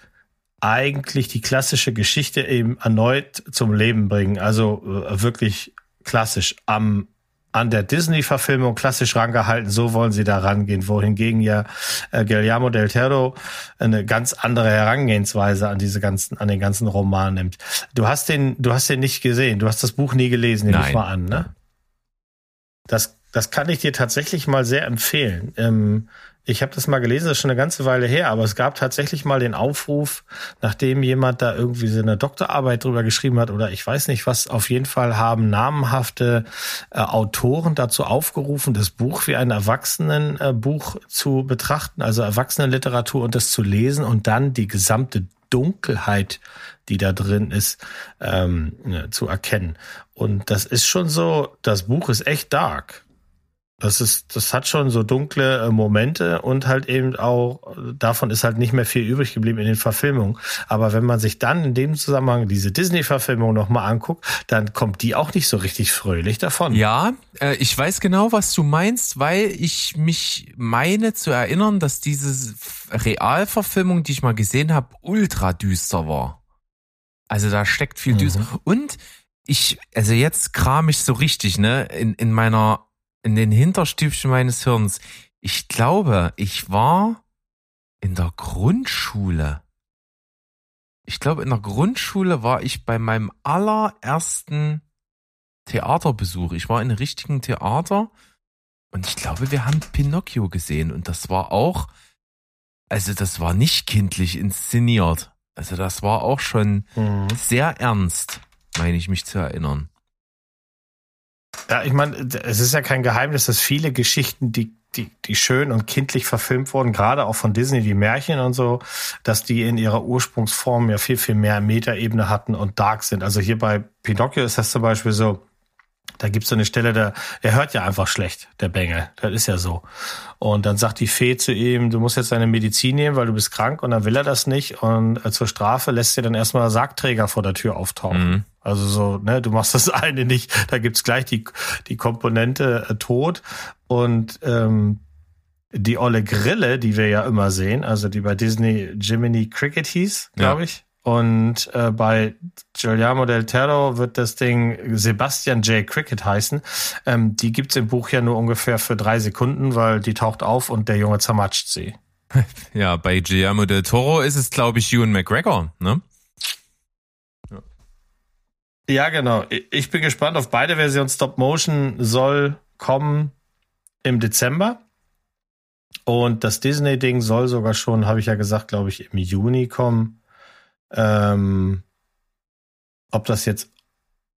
S1: eigentlich die klassische Geschichte eben erneut zum Leben bringen. Also äh, wirklich klassisch am an der Disney-Verfilmung klassisch rangehalten, so wollen sie da rangehen, wohingegen ja äh, Guillermo del Toro eine ganz andere Herangehensweise an diese ganzen, an den ganzen Roman nimmt. Du hast den, du hast den nicht gesehen, du hast das Buch nie gelesen, nehme ich mal an, ne? Das, das kann ich dir tatsächlich mal sehr empfehlen. Ähm, ich habe das mal gelesen, das ist schon eine ganze Weile her, aber es gab tatsächlich mal den Aufruf, nachdem jemand da irgendwie so eine Doktorarbeit drüber geschrieben hat oder ich weiß nicht was, auf jeden Fall haben namenhafte äh, Autoren dazu aufgerufen, das Buch wie ein Erwachsenenbuch äh, zu betrachten, also Erwachsenenliteratur und das zu lesen und dann die gesamte Dunkelheit, die da drin ist, ähm, zu erkennen. Und das ist schon so, das Buch ist echt dark. Das ist, das hat schon so dunkle äh, Momente und halt eben auch, davon ist halt nicht mehr viel übrig geblieben in den Verfilmungen. Aber wenn man sich dann in dem Zusammenhang diese Disney-Verfilmung nochmal anguckt, dann kommt die auch nicht so richtig fröhlich davon.
S2: Ja, äh, ich weiß genau, was du meinst, weil ich mich meine zu erinnern, dass diese Realverfilmung, die ich mal gesehen habe, ultra düster war. Also da steckt viel düster. Mhm. Und ich, also jetzt kram ich so richtig, ne, in, in meiner in den Hinterstübchen meines Hirns. Ich glaube, ich war in der Grundschule. Ich glaube, in der Grundschule war ich bei meinem allerersten Theaterbesuch. Ich war in einem richtigen Theater und ich glaube, wir haben Pinocchio gesehen und das war auch, also das war nicht kindlich inszeniert. Also das war auch schon mhm. sehr ernst, meine ich mich zu erinnern.
S1: Ja, ich meine, es ist ja kein Geheimnis, dass viele Geschichten, die, die, die schön und kindlich verfilmt wurden, gerade auch von Disney, die Märchen und so, dass die in ihrer Ursprungsform ja viel, viel mehr Metaebene hatten und dark sind. Also hier bei Pinocchio ist das zum Beispiel so, da gibt's so eine Stelle, der, der hört ja einfach schlecht, der Bengel. Das ist ja so. Und dann sagt die Fee zu ihm, du musst jetzt deine Medizin nehmen, weil du bist krank. Und dann will er das nicht. Und äh, zur Strafe lässt sie dann erstmal Sargträger vor der Tür auftauchen. Mhm. Also so, ne, du machst das eine nicht, da gibt's gleich die, die Komponente äh, Tod. Und ähm, die olle Grille, die wir ja immer sehen, also die bei Disney Jiminy Cricket hieß, glaube ja. ich. Und äh, bei Giuliano del Toro wird das Ding Sebastian J. Cricket heißen. Ähm, die gibt's im Buch ja nur ungefähr für drei Sekunden, weil die taucht auf und der Junge zermatscht sie.
S2: Ja, bei Guillermo del Toro ist es, glaube ich, Ewan McGregor, ne?
S1: Ja. ja, genau. Ich bin gespannt auf beide Versionen. Stop Motion soll kommen im Dezember. Und das Disney-Ding soll sogar schon, habe ich ja gesagt, glaube ich, im Juni kommen. Ähm, ob das jetzt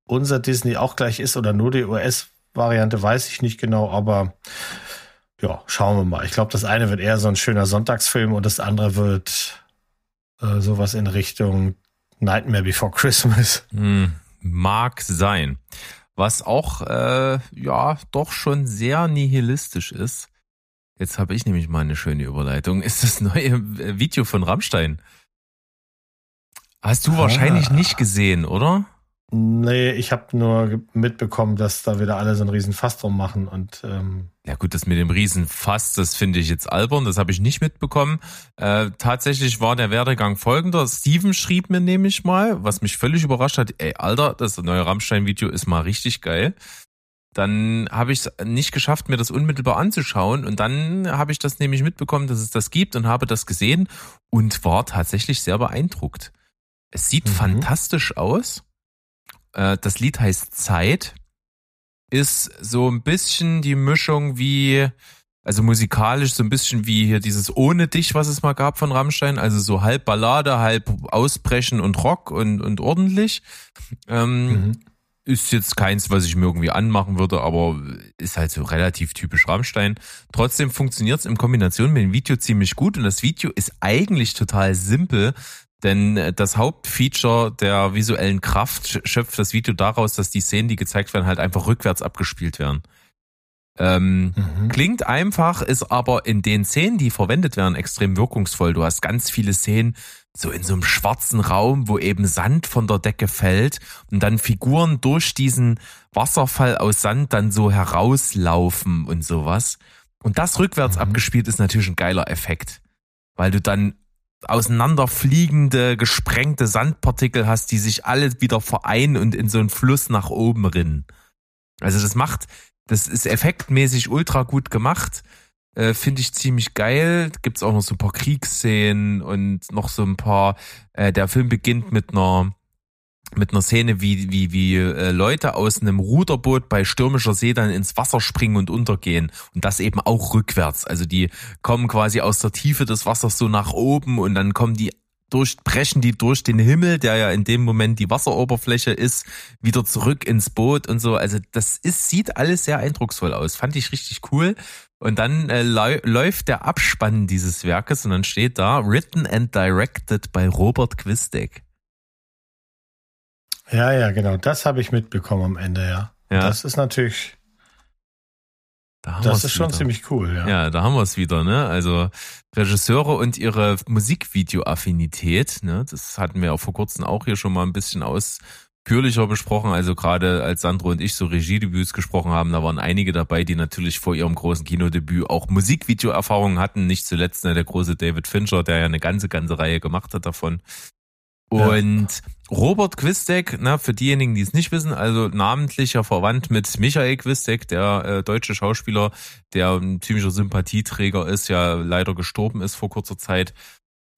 S1: unser Disney auch gleich ist oder nur die US-Variante, weiß ich nicht genau, aber ja, schauen wir mal. Ich glaube, das eine wird eher so ein schöner Sonntagsfilm und das andere wird äh, sowas in Richtung Nightmare Before Christmas.
S2: Hm, mag sein. Was auch, äh, ja, doch schon sehr nihilistisch ist. Jetzt habe ich nämlich mal eine schöne Überleitung. Ist das neue Video von Rammstein. Hast du ah. wahrscheinlich nicht gesehen, oder?
S1: Nee, ich habe nur mitbekommen, dass da wieder alle so einen riesen Fass drum machen und ähm
S2: ja gut, das mit dem riesen Fass, das finde ich jetzt albern, das habe ich nicht mitbekommen. Äh, tatsächlich war der Werdegang folgender. Steven schrieb mir nämlich mal, was mich völlig überrascht hat, ey Alter, das neue Rammstein-Video ist mal richtig geil. Dann habe ich es nicht geschafft, mir das unmittelbar anzuschauen und dann habe ich das nämlich mitbekommen, dass es das gibt und habe das gesehen und war tatsächlich sehr beeindruckt. Es sieht mhm. fantastisch aus. Äh, das Lied heißt Zeit. Ist so ein bisschen die Mischung wie, also musikalisch so ein bisschen wie hier dieses Ohne dich, was es mal gab von Rammstein. Also so halb Ballade, halb Ausbrechen und Rock und, und ordentlich. Ähm, mhm. ist jetzt keins, was ich mir irgendwie anmachen würde, aber ist halt so relativ typisch Rammstein. Trotzdem funktioniert es in Kombination mit dem Video ziemlich gut und das Video ist eigentlich total simpel, denn das Hauptfeature der visuellen Kraft schöpft das Video daraus, dass die Szenen, die gezeigt werden, halt einfach rückwärts abgespielt werden. Ähm, mhm. Klingt einfach, ist aber in den Szenen, die verwendet werden, extrem wirkungsvoll. Du hast ganz viele Szenen, so in so einem schwarzen Raum, wo eben Sand von der Decke fällt und dann Figuren durch diesen Wasserfall aus Sand dann so herauslaufen und sowas. Und das rückwärts mhm. abgespielt ist natürlich ein geiler Effekt, weil du dann auseinanderfliegende, gesprengte Sandpartikel hast, die sich alle wieder vereinen und in so einen Fluss nach oben rinnen. Also das macht, das ist effektmäßig ultra gut gemacht. Äh, Finde ich ziemlich geil. Gibt's auch noch so ein paar Kriegsszenen und noch so ein paar. Äh, der Film beginnt mit einer mit einer Szene, wie, wie, wie äh, Leute aus einem Ruderboot bei stürmischer See dann ins Wasser springen und untergehen. Und das eben auch rückwärts. Also die kommen quasi aus der Tiefe des Wassers so nach oben und dann kommen die durchbrechen die durch den Himmel, der ja in dem Moment die Wasseroberfläche ist, wieder zurück ins Boot und so. Also das ist, sieht alles sehr eindrucksvoll aus. Fand ich richtig cool. Und dann äh, läuft der Abspann dieses Werkes und dann steht da Written and Directed by Robert Quistek.
S1: Ja, ja, genau. Das habe ich mitbekommen am Ende, ja. ja. Das ist natürlich da das ist schon wieder. ziemlich cool, ja.
S2: Ja, da haben wir es wieder, ne? Also Regisseure und ihre Musikvideo-Affinität, ne? Das hatten wir auch vor kurzem auch hier schon mal ein bisschen ausführlicher besprochen. Also gerade als Sandro und ich so Regiedebüts gesprochen haben, da waren einige dabei, die natürlich vor ihrem großen Kinodebüt auch Musikvideo-Erfahrungen hatten. Nicht zuletzt ne, der große David Fincher, der ja eine ganze, ganze Reihe gemacht hat davon. Und ja. Robert Quistek, na, für diejenigen, die es nicht wissen, also namentlicher Verwandt mit Michael Quistek, der äh, deutsche Schauspieler, der ein ziemlicher Sympathieträger ist, ja leider gestorben ist vor kurzer Zeit.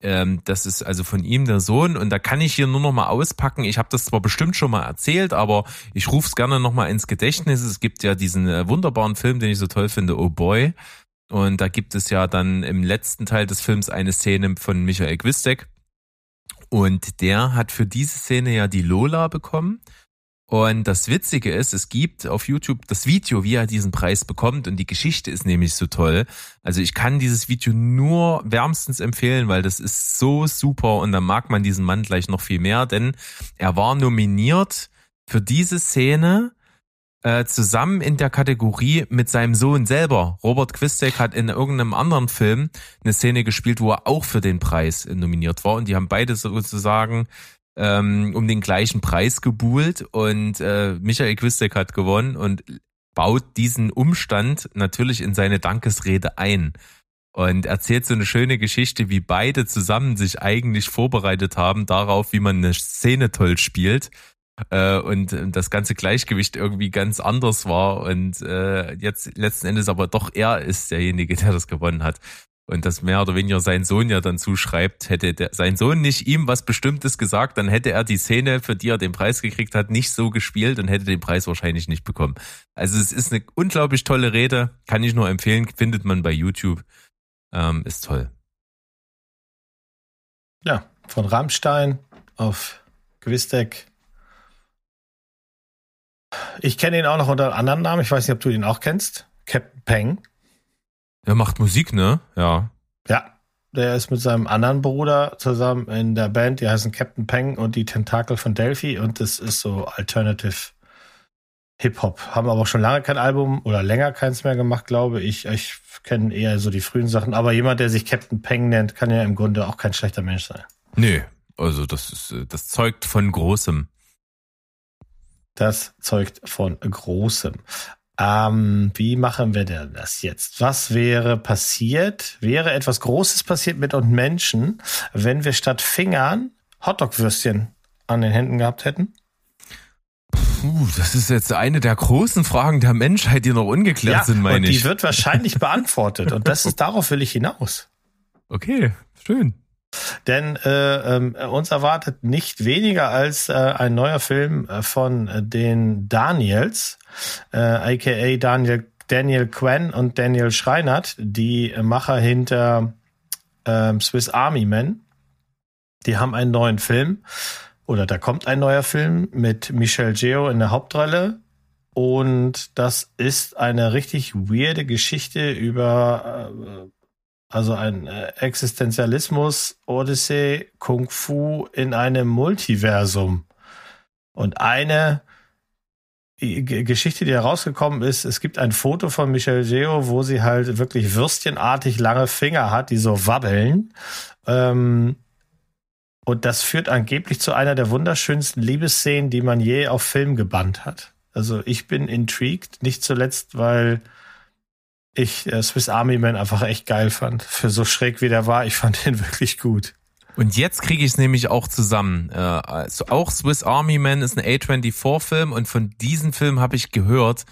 S2: Ähm, das ist also von ihm der Sohn und da kann ich hier nur noch mal auspacken. Ich habe das zwar bestimmt schon mal erzählt, aber ich rufe es gerne noch mal ins Gedächtnis. Es gibt ja diesen äh, wunderbaren Film, den ich so toll finde, Oh Boy. Und da gibt es ja dann im letzten Teil des Films eine Szene von Michael Quistek, und der hat für diese Szene ja die Lola bekommen. Und das Witzige ist, es gibt auf YouTube das Video, wie er diesen Preis bekommt. Und die Geschichte ist nämlich so toll. Also ich kann dieses Video nur wärmstens empfehlen, weil das ist so super. Und dann mag man diesen Mann gleich noch viel mehr, denn er war nominiert für diese Szene äh, zusammen in der Kategorie mit seinem Sohn selber. Robert Quistek hat in irgendeinem anderen Film eine Szene gespielt, wo er auch für den Preis nominiert war. Und die haben beide sozusagen ähm, um den gleichen Preis gebuhlt. Und äh, Michael Quistek hat gewonnen und baut diesen Umstand natürlich in seine Dankesrede ein und erzählt so eine schöne Geschichte, wie beide zusammen sich eigentlich vorbereitet haben darauf, wie man eine Szene toll spielt äh, und das ganze Gleichgewicht irgendwie ganz anders war und äh, jetzt letzten Endes aber doch er ist derjenige, der das gewonnen hat. Und das mehr oder weniger sein Sohn ja dann zuschreibt, hätte der, sein Sohn nicht ihm was Bestimmtes gesagt, dann hätte er die Szene, für die er den Preis gekriegt hat, nicht so gespielt und hätte den Preis wahrscheinlich nicht bekommen. Also es ist eine unglaublich tolle Rede, kann ich nur empfehlen, findet man bei YouTube. Ähm, ist toll.
S1: Ja, von Rammstein auf Quistek ich kenne ihn auch noch unter einem anderen Namen. Ich weiß nicht, ob du ihn auch kennst. Captain Peng.
S2: Er macht Musik, ne? Ja.
S1: Ja. Der ist mit seinem anderen Bruder zusammen in der Band, die heißen Captain Peng und die Tentakel von Delphi und das ist so Alternative Hip-Hop. Haben aber schon lange kein Album oder länger keins mehr gemacht, glaube ich. Ich kenne eher so die frühen Sachen, aber jemand, der sich Captain Peng nennt, kann ja im Grunde auch kein schlechter Mensch sein.
S2: Nee, also das ist, das zeugt von Großem.
S1: Das zeugt von Großem. Ähm, wie machen wir denn das jetzt? Was wäre passiert? Wäre etwas Großes passiert mit uns Menschen, wenn wir statt Fingern Hotdog-Würstchen an den Händen gehabt hätten?
S2: Puh, das ist jetzt eine der großen Fragen der Menschheit, die noch ungeklärt ja, sind, meine
S1: und
S2: ich.
S1: Die wird wahrscheinlich beantwortet und das ist darauf will ich hinaus.
S2: Okay, schön.
S1: Denn äh, äh, uns erwartet nicht weniger als äh, ein neuer Film äh, von den Daniels, äh, aka Daniel, Daniel Quen und Daniel Schreinert, die Macher hinter äh, Swiss Army Men. Die haben einen neuen Film oder da kommt ein neuer Film mit Michelle Geo in der Hauptrolle. Und das ist eine richtig weirde Geschichte über äh, also ein äh, Existenzialismus, Odyssee, Kung Fu in einem Multiversum. Und eine Geschichte, die herausgekommen ist, es gibt ein Foto von Michelle Geo, wo sie halt wirklich würstchenartig lange Finger hat, die so wabbeln. Ähm, und das führt angeblich zu einer der wunderschönsten Liebesszenen, die man je auf Film gebannt hat. Also ich bin intrigued, nicht zuletzt, weil ich äh, Swiss Army Man einfach echt geil fand. Für so schräg wie der war, ich fand den wirklich gut.
S2: Und jetzt kriege ich es nämlich auch zusammen. Äh, also auch Swiss Army Man ist ein A24-Film und von diesem Film habe ich gehört,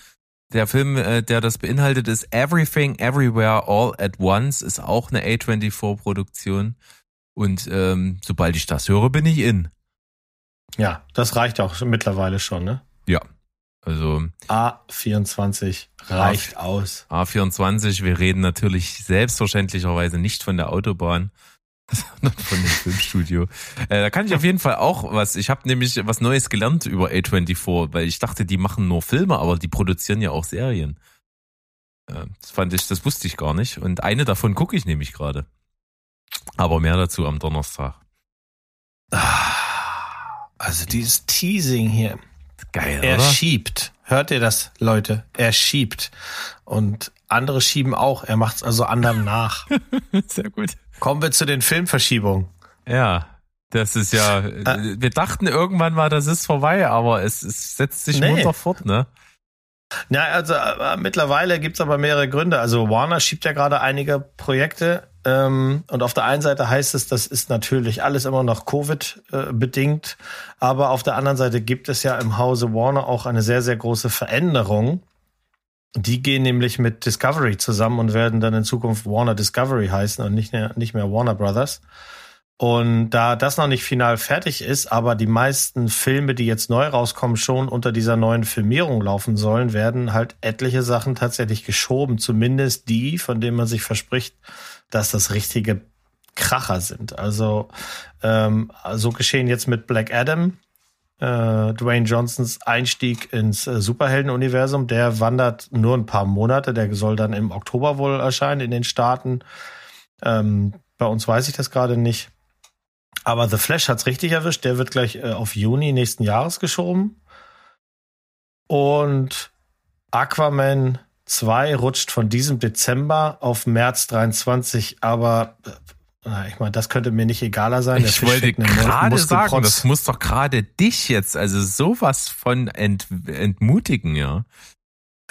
S2: der Film, äh, der das beinhaltet, ist Everything Everywhere All at Once, ist auch eine A24-Produktion. Und ähm, sobald ich das höre, bin ich in.
S1: Ja, das reicht auch mittlerweile schon, ne?
S2: Ja, also
S1: A24 reicht A, aus.
S2: A24, wir reden natürlich selbstverständlicherweise nicht von der Autobahn, sondern von dem Filmstudio. Äh, da kann ich auf jeden Fall auch was. Ich habe nämlich was Neues gelernt über A24, weil ich dachte, die machen nur Filme, aber die produzieren ja auch Serien. Äh, das fand ich, das wusste ich gar nicht. Und eine davon gucke ich nämlich gerade. Aber mehr dazu am Donnerstag.
S1: Ah, also dieses Teasing hier.
S2: Geil,
S1: er
S2: oder?
S1: schiebt. Hört ihr das, Leute? Er schiebt. Und andere schieben auch. Er macht es also anderen nach.
S2: Sehr gut.
S1: Kommen wir zu den Filmverschiebungen.
S2: Ja, das ist ja. Äh, wir dachten irgendwann mal, das ist vorbei, aber es, es setzt sich nee. munter fort, ne?
S1: Ja, also äh, mittlerweile gibt's aber mehrere Gründe. Also Warner schiebt ja gerade einige Projekte ähm, und auf der einen Seite heißt es, das ist natürlich alles immer noch Covid äh, aber auf der anderen Seite gibt es ja im Hause Warner auch eine sehr, sehr große Veränderung. Die gehen nämlich mit Discovery zusammen und werden dann in Zukunft Warner Discovery heißen und nicht mehr, nicht mehr Warner Brothers. Und da das noch nicht final fertig ist, aber die meisten Filme, die jetzt neu rauskommen, schon unter dieser neuen Filmierung laufen sollen, werden halt etliche Sachen tatsächlich geschoben. Zumindest die, von denen man sich verspricht, dass das richtige Kracher sind. Also ähm, so geschehen jetzt mit Black Adam. Äh, Dwayne Johnsons Einstieg ins äh, Superhelden-Universum, der wandert nur ein paar Monate, der soll dann im Oktober wohl erscheinen in den Staaten. Ähm, bei uns weiß ich das gerade nicht. Aber The Flash hat's richtig erwischt, der wird gleich äh, auf Juni nächsten Jahres geschoben. Und Aquaman 2 rutscht von diesem Dezember auf März 23, aber äh, ich meine, das könnte mir nicht egaler sein.
S2: Ich wollte gerade sagen, das muss doch gerade dich jetzt, also sowas von ent, entmutigen, ja.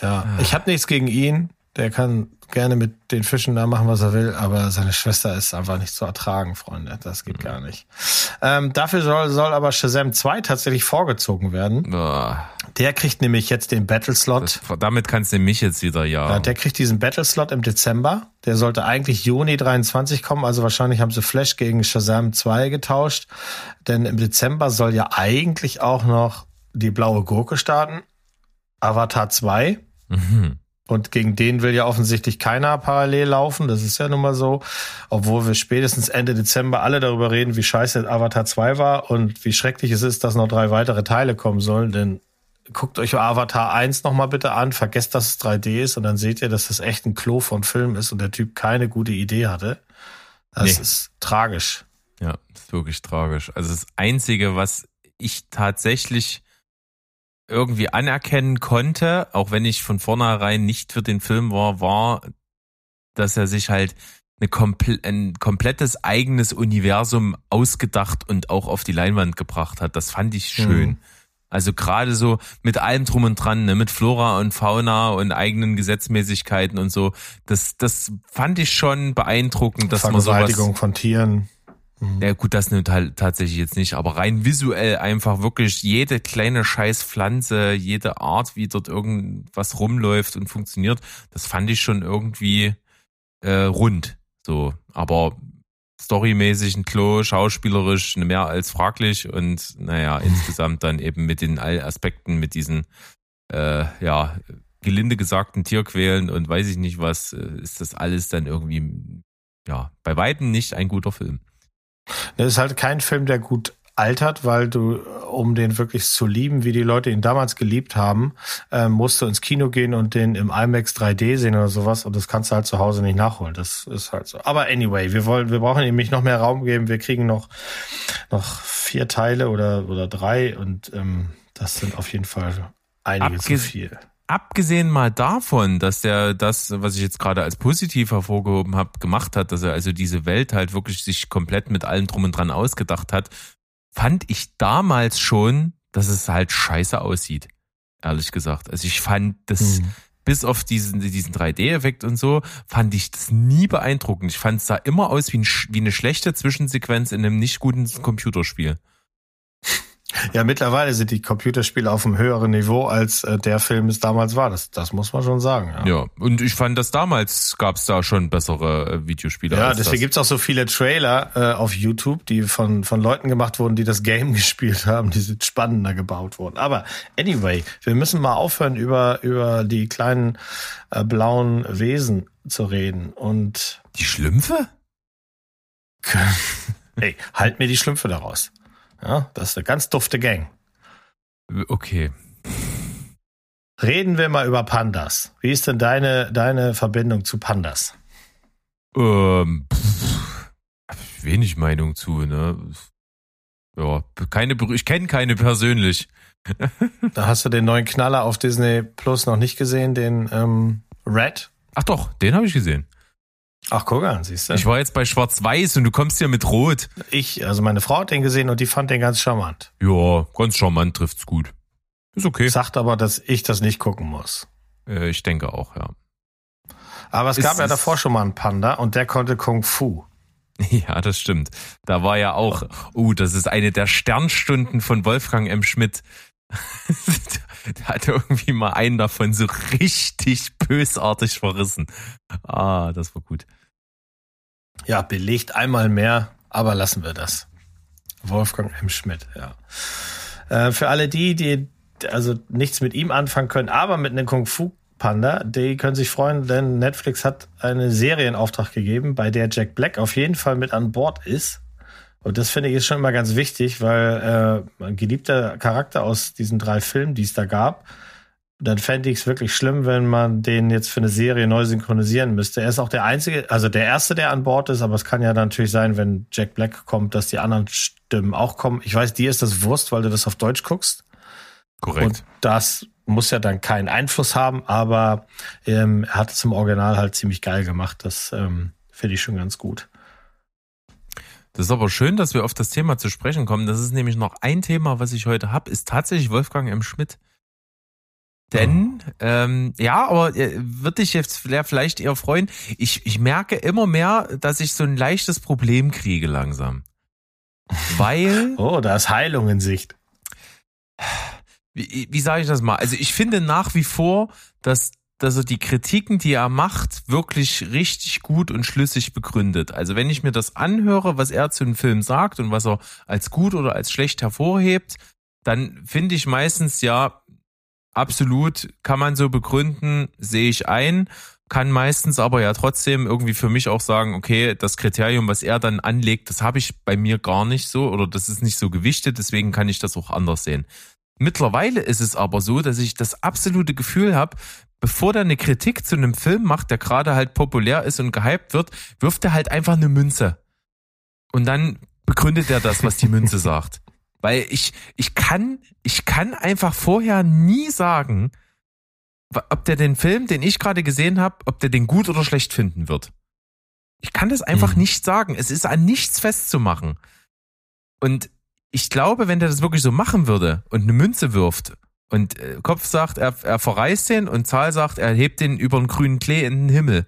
S1: Ja, ich habe nichts gegen ihn. Der kann gerne mit den Fischen da machen, was er will, aber seine Schwester ist einfach nicht zu ertragen, Freunde. Das geht mhm. gar nicht. Ähm, dafür soll, soll aber Shazam 2 tatsächlich vorgezogen werden. Boah. Der kriegt nämlich jetzt den Battle-Slot.
S2: Damit kannst du mich jetzt wieder, ja. ja
S1: der kriegt diesen Battle-Slot im Dezember. Der sollte eigentlich Juni 23 kommen, also wahrscheinlich haben sie Flash gegen Shazam 2 getauscht. Denn im Dezember soll ja eigentlich auch noch die blaue Gurke starten. Avatar 2. Mhm. Und gegen den will ja offensichtlich keiner parallel laufen. Das ist ja nun mal so. Obwohl wir spätestens Ende Dezember alle darüber reden, wie scheiße Avatar 2 war und wie schrecklich es ist, dass noch drei weitere Teile kommen sollen. Denn guckt euch Avatar 1 nochmal bitte an, vergesst, dass es 3D ist und dann seht ihr, dass das echt ein Klo von Film ist und der Typ keine gute Idee hatte. Das nee. ist tragisch.
S2: Ja, ist wirklich tragisch. Also das Einzige, was ich tatsächlich irgendwie anerkennen konnte, auch wenn ich von vornherein nicht für den Film war, war, dass er sich halt eine komple ein komplettes eigenes Universum ausgedacht und auch auf die Leinwand gebracht hat. Das fand ich schön. Mhm. Also gerade so mit allem drum und dran, ne, mit Flora und Fauna und eigenen Gesetzmäßigkeiten und so. Das, das fand ich schon beeindruckend, dass man sowas.
S1: von Tieren.
S2: Mhm. Ja gut, das nimmt halt tatsächlich jetzt nicht, aber rein visuell einfach wirklich jede kleine scheiß Pflanze, jede Art, wie dort irgendwas rumläuft und funktioniert, das fand ich schon irgendwie äh, rund. So, aber storymäßig ein Klo, schauspielerisch mehr als fraglich und naja, insgesamt dann eben mit den all Aspekten, mit diesen äh, ja, gelinde gesagten Tierquälen und weiß ich nicht was, äh, ist das alles dann irgendwie ja, bei weitem nicht ein guter Film.
S1: Das ist halt kein Film, der gut altert, weil du, um den wirklich zu lieben, wie die Leute ihn damals geliebt haben, äh, musst du ins Kino gehen und den im IMAX 3D sehen oder sowas und das kannst du halt zu Hause nicht nachholen. Das ist halt so. Aber anyway, wir wollen, wir brauchen ihm nicht noch mehr Raum geben. Wir kriegen noch, noch vier Teile oder, oder drei und ähm, das sind auf jeden Fall einige Abges zu viel
S2: abgesehen mal davon, dass der das, was ich jetzt gerade als positiv hervorgehoben habe, gemacht hat, dass er also diese Welt halt wirklich sich komplett mit allem drum und dran ausgedacht hat, fand ich damals schon, dass es halt scheiße aussieht. Ehrlich gesagt. Also ich fand das, mhm. bis auf diesen, diesen 3D-Effekt und so, fand ich das nie beeindruckend. Ich fand es sah immer aus wie, ein, wie eine schlechte Zwischensequenz in einem nicht guten Computerspiel.
S1: Ja, mittlerweile sind die Computerspiele auf einem höheren Niveau, als äh, der Film es damals war. Das, das muss man schon sagen.
S2: Ja, ja und ich fand, dass damals gab es da schon bessere äh, Videospiele.
S1: Ja, deswegen gibt's auch so viele Trailer äh, auf YouTube, die von, von Leuten gemacht wurden, die das Game gespielt haben, die sind spannender gebaut wurden. Aber anyway, wir müssen mal aufhören, über, über die kleinen äh, blauen Wesen zu reden. Und
S2: die Schlümpfe?
S1: Ey, halt mir die Schlümpfe daraus. Ja, das ist eine ganz dufte Gang.
S2: Okay.
S1: Reden wir mal über Pandas. Wie ist denn deine, deine Verbindung zu Pandas?
S2: Ähm, pff, wenig Meinung zu, ne? Ja, keine, ich kenne keine persönlich.
S1: da hast du den neuen Knaller auf Disney Plus noch nicht gesehen, den ähm, Red?
S2: Ach doch, den habe ich gesehen.
S1: Ach, guck an, siehst du.
S2: Ich war jetzt bei Schwarz-Weiß und du kommst ja mit Rot.
S1: Ich, also meine Frau hat den gesehen und die fand den ganz charmant.
S2: Ja, ganz charmant trifft's gut. Ist okay.
S1: Sagt aber, dass ich das nicht gucken muss.
S2: Äh, ich denke auch, ja.
S1: Aber es ist, gab ja davor schon mal einen Panda und der konnte Kung Fu.
S2: Ja, das stimmt. Da war ja auch, uh, das ist eine der Sternstunden von Wolfgang M. Schmidt. der hat irgendwie mal einen davon so richtig bösartig verrissen. Ah, das war gut.
S1: Ja, belegt einmal mehr, aber lassen wir das. Wolfgang M. Schmidt, ja. Äh, für alle die, die also nichts mit ihm anfangen können, aber mit einem Kung Fu Panda, die können sich freuen, denn Netflix hat einen Serienauftrag gegeben, bei der Jack Black auf jeden Fall mit an Bord ist. Und das finde ich ist schon immer ganz wichtig, weil äh, ein geliebter Charakter aus diesen drei Filmen, die es da gab, dann fände ich es wirklich schlimm, wenn man den jetzt für eine Serie neu synchronisieren müsste. Er ist auch der einzige, also der erste, der an Bord ist, aber es kann ja natürlich sein, wenn Jack Black kommt, dass die anderen Stimmen auch kommen. Ich weiß, dir ist das Wurst, weil du das auf Deutsch guckst.
S2: Korrekt.
S1: Und das muss ja dann keinen Einfluss haben, aber ähm, er hat es im Original halt ziemlich geil gemacht. Das ähm, finde ich schon ganz gut.
S2: Das ist aber schön, dass wir auf das Thema zu sprechen kommen. Das ist nämlich noch ein Thema, was ich heute habe, ist tatsächlich Wolfgang M. Schmidt. Denn, oh. ähm, ja, aber äh, würde ich jetzt vielleicht eher freuen. Ich, ich merke immer mehr, dass ich so ein leichtes Problem kriege langsam. Weil.
S1: oh, da ist Heilung in Sicht.
S2: Wie, wie sage ich das mal? Also ich finde nach wie vor, dass dass er die Kritiken, die er macht, wirklich richtig gut und schlüssig begründet. Also wenn ich mir das anhöre, was er zu dem Film sagt und was er als gut oder als schlecht hervorhebt, dann finde ich meistens ja, absolut, kann man so begründen, sehe ich ein, kann meistens aber ja trotzdem irgendwie für mich auch sagen, okay, das Kriterium, was er dann anlegt, das habe ich bei mir gar nicht so oder das ist nicht so gewichtet, deswegen kann ich das auch anders sehen. Mittlerweile ist es aber so, dass ich das absolute Gefühl habe, bevor der eine Kritik zu einem Film macht, der gerade halt populär ist und gehypt wird, wirft er halt einfach eine Münze. Und dann begründet er das, was die Münze sagt. Weil ich, ich kann, ich kann einfach vorher nie sagen, ob der den Film, den ich gerade gesehen habe, ob der den gut oder schlecht finden wird. Ich kann das einfach mhm. nicht sagen. Es ist an nichts festzumachen. Und ich glaube, wenn der das wirklich so machen würde und eine Münze wirft und äh, Kopf sagt, er, er verreist den und Zahl sagt, er hebt den über einen grünen Klee in den Himmel,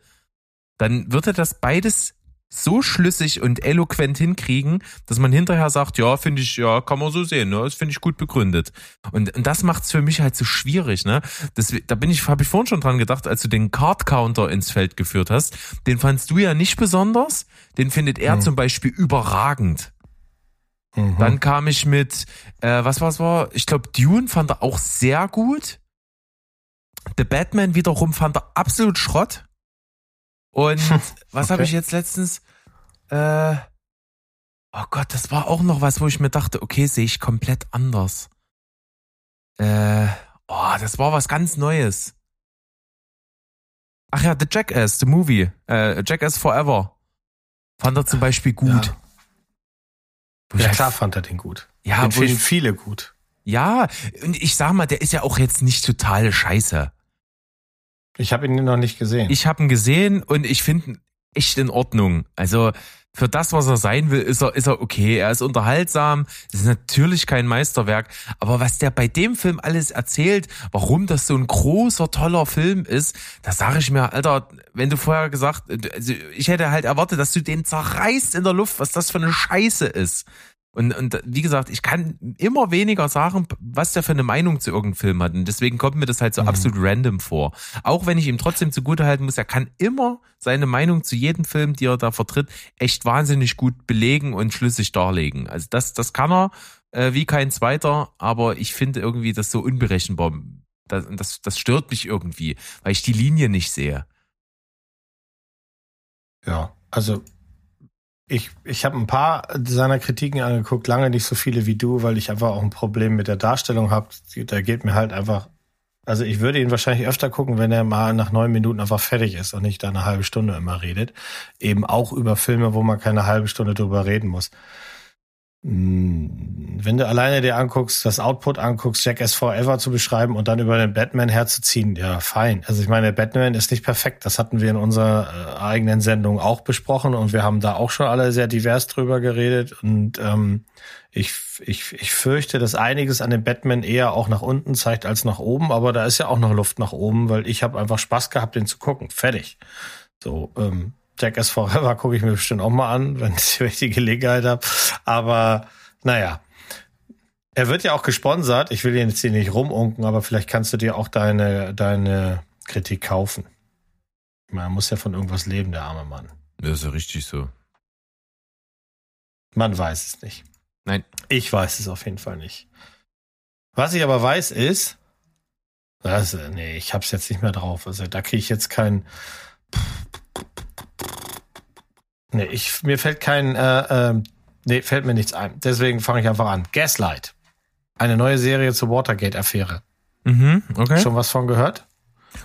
S2: dann wird er das beides so schlüssig und eloquent hinkriegen, dass man hinterher sagt, ja, finde ich, ja, kann man so sehen, ne? Das finde ich gut begründet. Und, und das macht es für mich halt so schwierig, ne? Das, da bin ich, habe ich vorhin schon dran gedacht, als du den Card Counter ins Feld geführt hast. Den fandst du ja nicht besonders. Den findet er hm. zum Beispiel überragend. Mhm. Dann kam ich mit, äh, was war's war? Ich glaube, Dune fand er auch sehr gut. The Batman wiederum fand er absolut Schrott. Und was okay. habe ich jetzt letztens? Äh, Oh Gott, das war auch noch was, wo ich mir dachte, okay, sehe ich komplett anders. Äh, oh, das war was ganz Neues. Ach ja, The Jackass, the movie. Äh, Jackass Forever. Fand er zum Beispiel gut.
S1: Ja, ja halt klar fand er den gut. Ja, den finden viele gut.
S2: Ja, und ich sag mal, der ist ja auch jetzt nicht total scheiße.
S1: Ich habe ihn noch nicht gesehen.
S2: Ich habe ihn gesehen und ich finde ihn echt in Ordnung. Also für das, was er sein will, ist er, ist er okay. Er ist unterhaltsam. Das ist natürlich kein Meisterwerk. Aber was der bei dem Film alles erzählt, warum das so ein großer, toller Film ist, da sage ich mir, Alter, wenn du vorher gesagt, also ich hätte halt erwartet, dass du den zerreißt in der Luft, was das für eine Scheiße ist. Und, und wie gesagt, ich kann immer weniger sagen, was der für eine Meinung zu irgendeinem Film hat. Und deswegen kommt mir das halt so mhm. absolut random vor. Auch wenn ich ihm trotzdem zugutehalten muss, er kann immer seine Meinung zu jedem Film, die er da vertritt, echt wahnsinnig gut belegen und schlüssig darlegen. Also das, das kann er äh, wie kein zweiter, aber ich finde irgendwie das so unberechenbar. Das, das, das stört mich irgendwie, weil ich die Linie nicht sehe.
S1: Ja, also ich, ich habe ein paar seiner Kritiken angeguckt, lange nicht so viele wie du, weil ich einfach auch ein Problem mit der Darstellung habe. Da geht mir halt einfach. Also ich würde ihn wahrscheinlich öfter gucken, wenn er mal nach neun Minuten einfach fertig ist und nicht da eine halbe Stunde immer redet. Eben auch über Filme, wo man keine halbe Stunde drüber reden muss. Hm, wenn du alleine dir anguckst, das Output anguckst, Jackass Forever zu beschreiben und dann über den Batman herzuziehen, ja, fein. Also ich meine, Batman ist nicht perfekt. Das hatten wir in unserer äh, eigenen Sendung auch besprochen und wir haben da auch schon alle sehr divers drüber geredet und ähm, ich, ich, ich fürchte, dass einiges an dem Batman eher auch nach unten zeigt als nach oben, aber da ist ja auch noch Luft nach oben, weil ich habe einfach Spaß gehabt, den zu gucken. Fertig. So, ähm, Jackass Forever gucke ich mir bestimmt auch mal an, wenn ich die Gelegenheit habe. Aber naja. Er wird ja auch gesponsert. Ich will ihn jetzt hier nicht rumunken, aber vielleicht kannst du dir auch deine, deine Kritik kaufen. Man muss ja von irgendwas leben, der arme Mann.
S2: Das ist ja richtig so.
S1: Man weiß es nicht.
S2: Nein.
S1: Ich weiß es auf jeden Fall nicht. Was ich aber weiß ist, das, nee, ich hab's jetzt nicht mehr drauf. Also da kriege ich jetzt kein. Nee, ich, mir fällt kein, äh, äh, nee, fällt mir nichts ein. Deswegen fange ich einfach an. Gaslight. Eine neue Serie zur Watergate-Affäre.
S2: Mhm, okay.
S1: Schon was von gehört?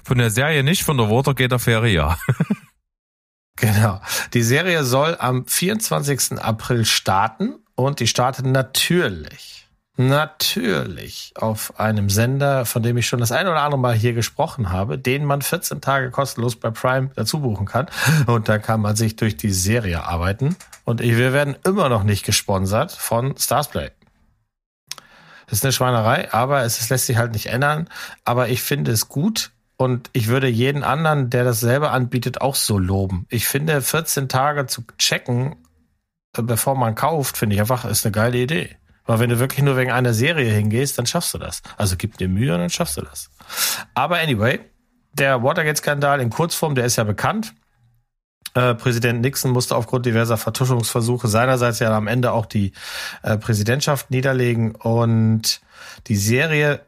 S2: Von der Serie nicht, von der Watergate-Affäre ja.
S1: genau. Die Serie soll am 24. April starten und die startet natürlich Natürlich auf einem Sender, von dem ich schon das ein oder andere Mal hier gesprochen habe, den man 14 Tage kostenlos bei Prime dazu buchen kann. Und da kann man sich durch die Serie arbeiten. Und wir werden immer noch nicht gesponsert von Starsplay. Das ist eine Schweinerei, aber es lässt sich halt nicht ändern. Aber ich finde es gut und ich würde jeden anderen, der das selber anbietet, auch so loben. Ich finde, 14 Tage zu checken, äh, bevor man kauft, finde ich einfach, ist eine geile Idee. Aber wenn du wirklich nur wegen einer Serie hingehst, dann schaffst du das. Also gib dir Mühe und dann schaffst du das. Aber anyway, der Watergate-Skandal in Kurzform, der ist ja bekannt. Äh, Präsident Nixon musste aufgrund diverser Vertuschungsversuche seinerseits ja am Ende auch die äh, Präsidentschaft niederlegen und die Serie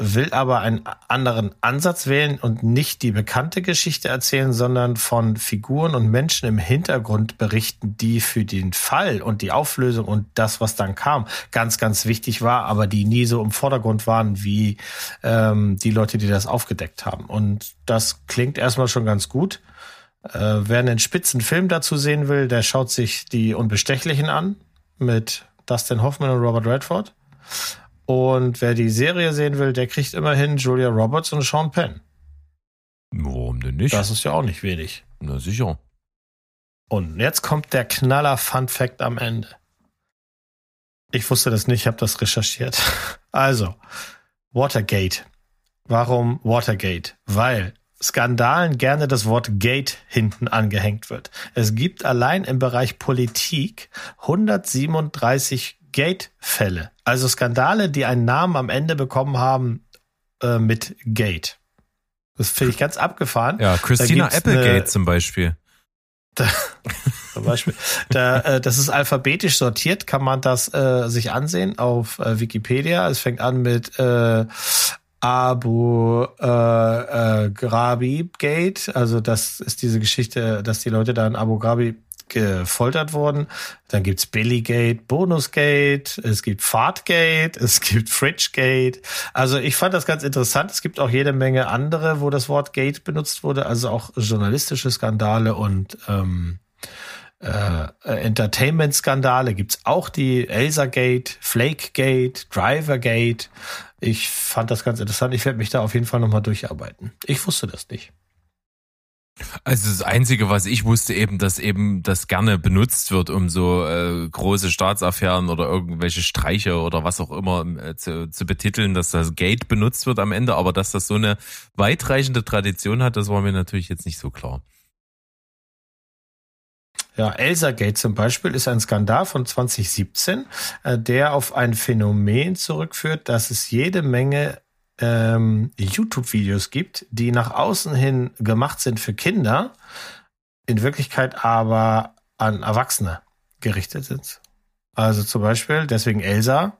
S1: will aber einen anderen Ansatz wählen und nicht die bekannte Geschichte erzählen, sondern von Figuren und Menschen im Hintergrund berichten, die für den Fall und die Auflösung und das, was dann kam, ganz, ganz wichtig war, aber die nie so im Vordergrund waren wie ähm, die Leute, die das aufgedeckt haben. Und das klingt erstmal schon ganz gut. Äh, wer einen spitzen Film dazu sehen will, der schaut sich die Unbestechlichen an mit Dustin Hoffman und Robert Redford. Und wer die Serie sehen will, der kriegt immerhin Julia Roberts und Sean Penn.
S2: Warum denn nicht?
S1: Das ist ja auch nicht wenig.
S2: Na sicher.
S1: Und jetzt kommt der Knaller Fun Fact am Ende. Ich wusste das nicht, habe das recherchiert. Also, Watergate. Warum Watergate? Weil Skandalen gerne das Wort Gate hinten angehängt wird. Es gibt allein im Bereich Politik 137 Gate-Fälle. Also Skandale, die einen Namen am Ende bekommen haben äh, mit Gate. Das finde ich ganz abgefahren.
S2: Ja, Christina Applegate eine, zum Beispiel.
S1: Da, zum Beispiel. Da, äh, das ist alphabetisch sortiert, kann man das äh, sich ansehen auf äh, Wikipedia. Es fängt an mit äh, Abu äh, äh, Ghrabi Gate. Also das ist diese Geschichte, dass die Leute da in Abu Ghrabi gefoltert wurden. Dann gibt's Billygate, Bonusgate, es gibt Fahrtgate, es gibt Fridgegate. Also ich fand das ganz interessant. Es gibt auch jede Menge andere, wo das Wort Gate benutzt wurde, also auch journalistische Skandale und ähm, äh, Entertainment-Skandale gibt's auch die Elsa Gate, Flake Gate, Driver Gate. Ich fand das ganz interessant. Ich werde mich da auf jeden Fall nochmal durcharbeiten. Ich wusste das nicht.
S2: Also das Einzige, was ich wusste, eben, dass eben das gerne benutzt wird, um so äh, große Staatsaffären oder irgendwelche Streiche oder was auch immer äh, zu, zu betiteln, dass das Gate benutzt wird am Ende, aber dass das so eine weitreichende Tradition hat, das war mir natürlich jetzt nicht so klar.
S1: Ja, Elsa Gate zum Beispiel ist ein Skandal von 2017, äh, der auf ein Phänomen zurückführt, dass es jede Menge ähm, YouTube-Videos gibt, die nach außen hin gemacht sind für Kinder, in Wirklichkeit aber an Erwachsene gerichtet sind. Also zum Beispiel, deswegen Elsa,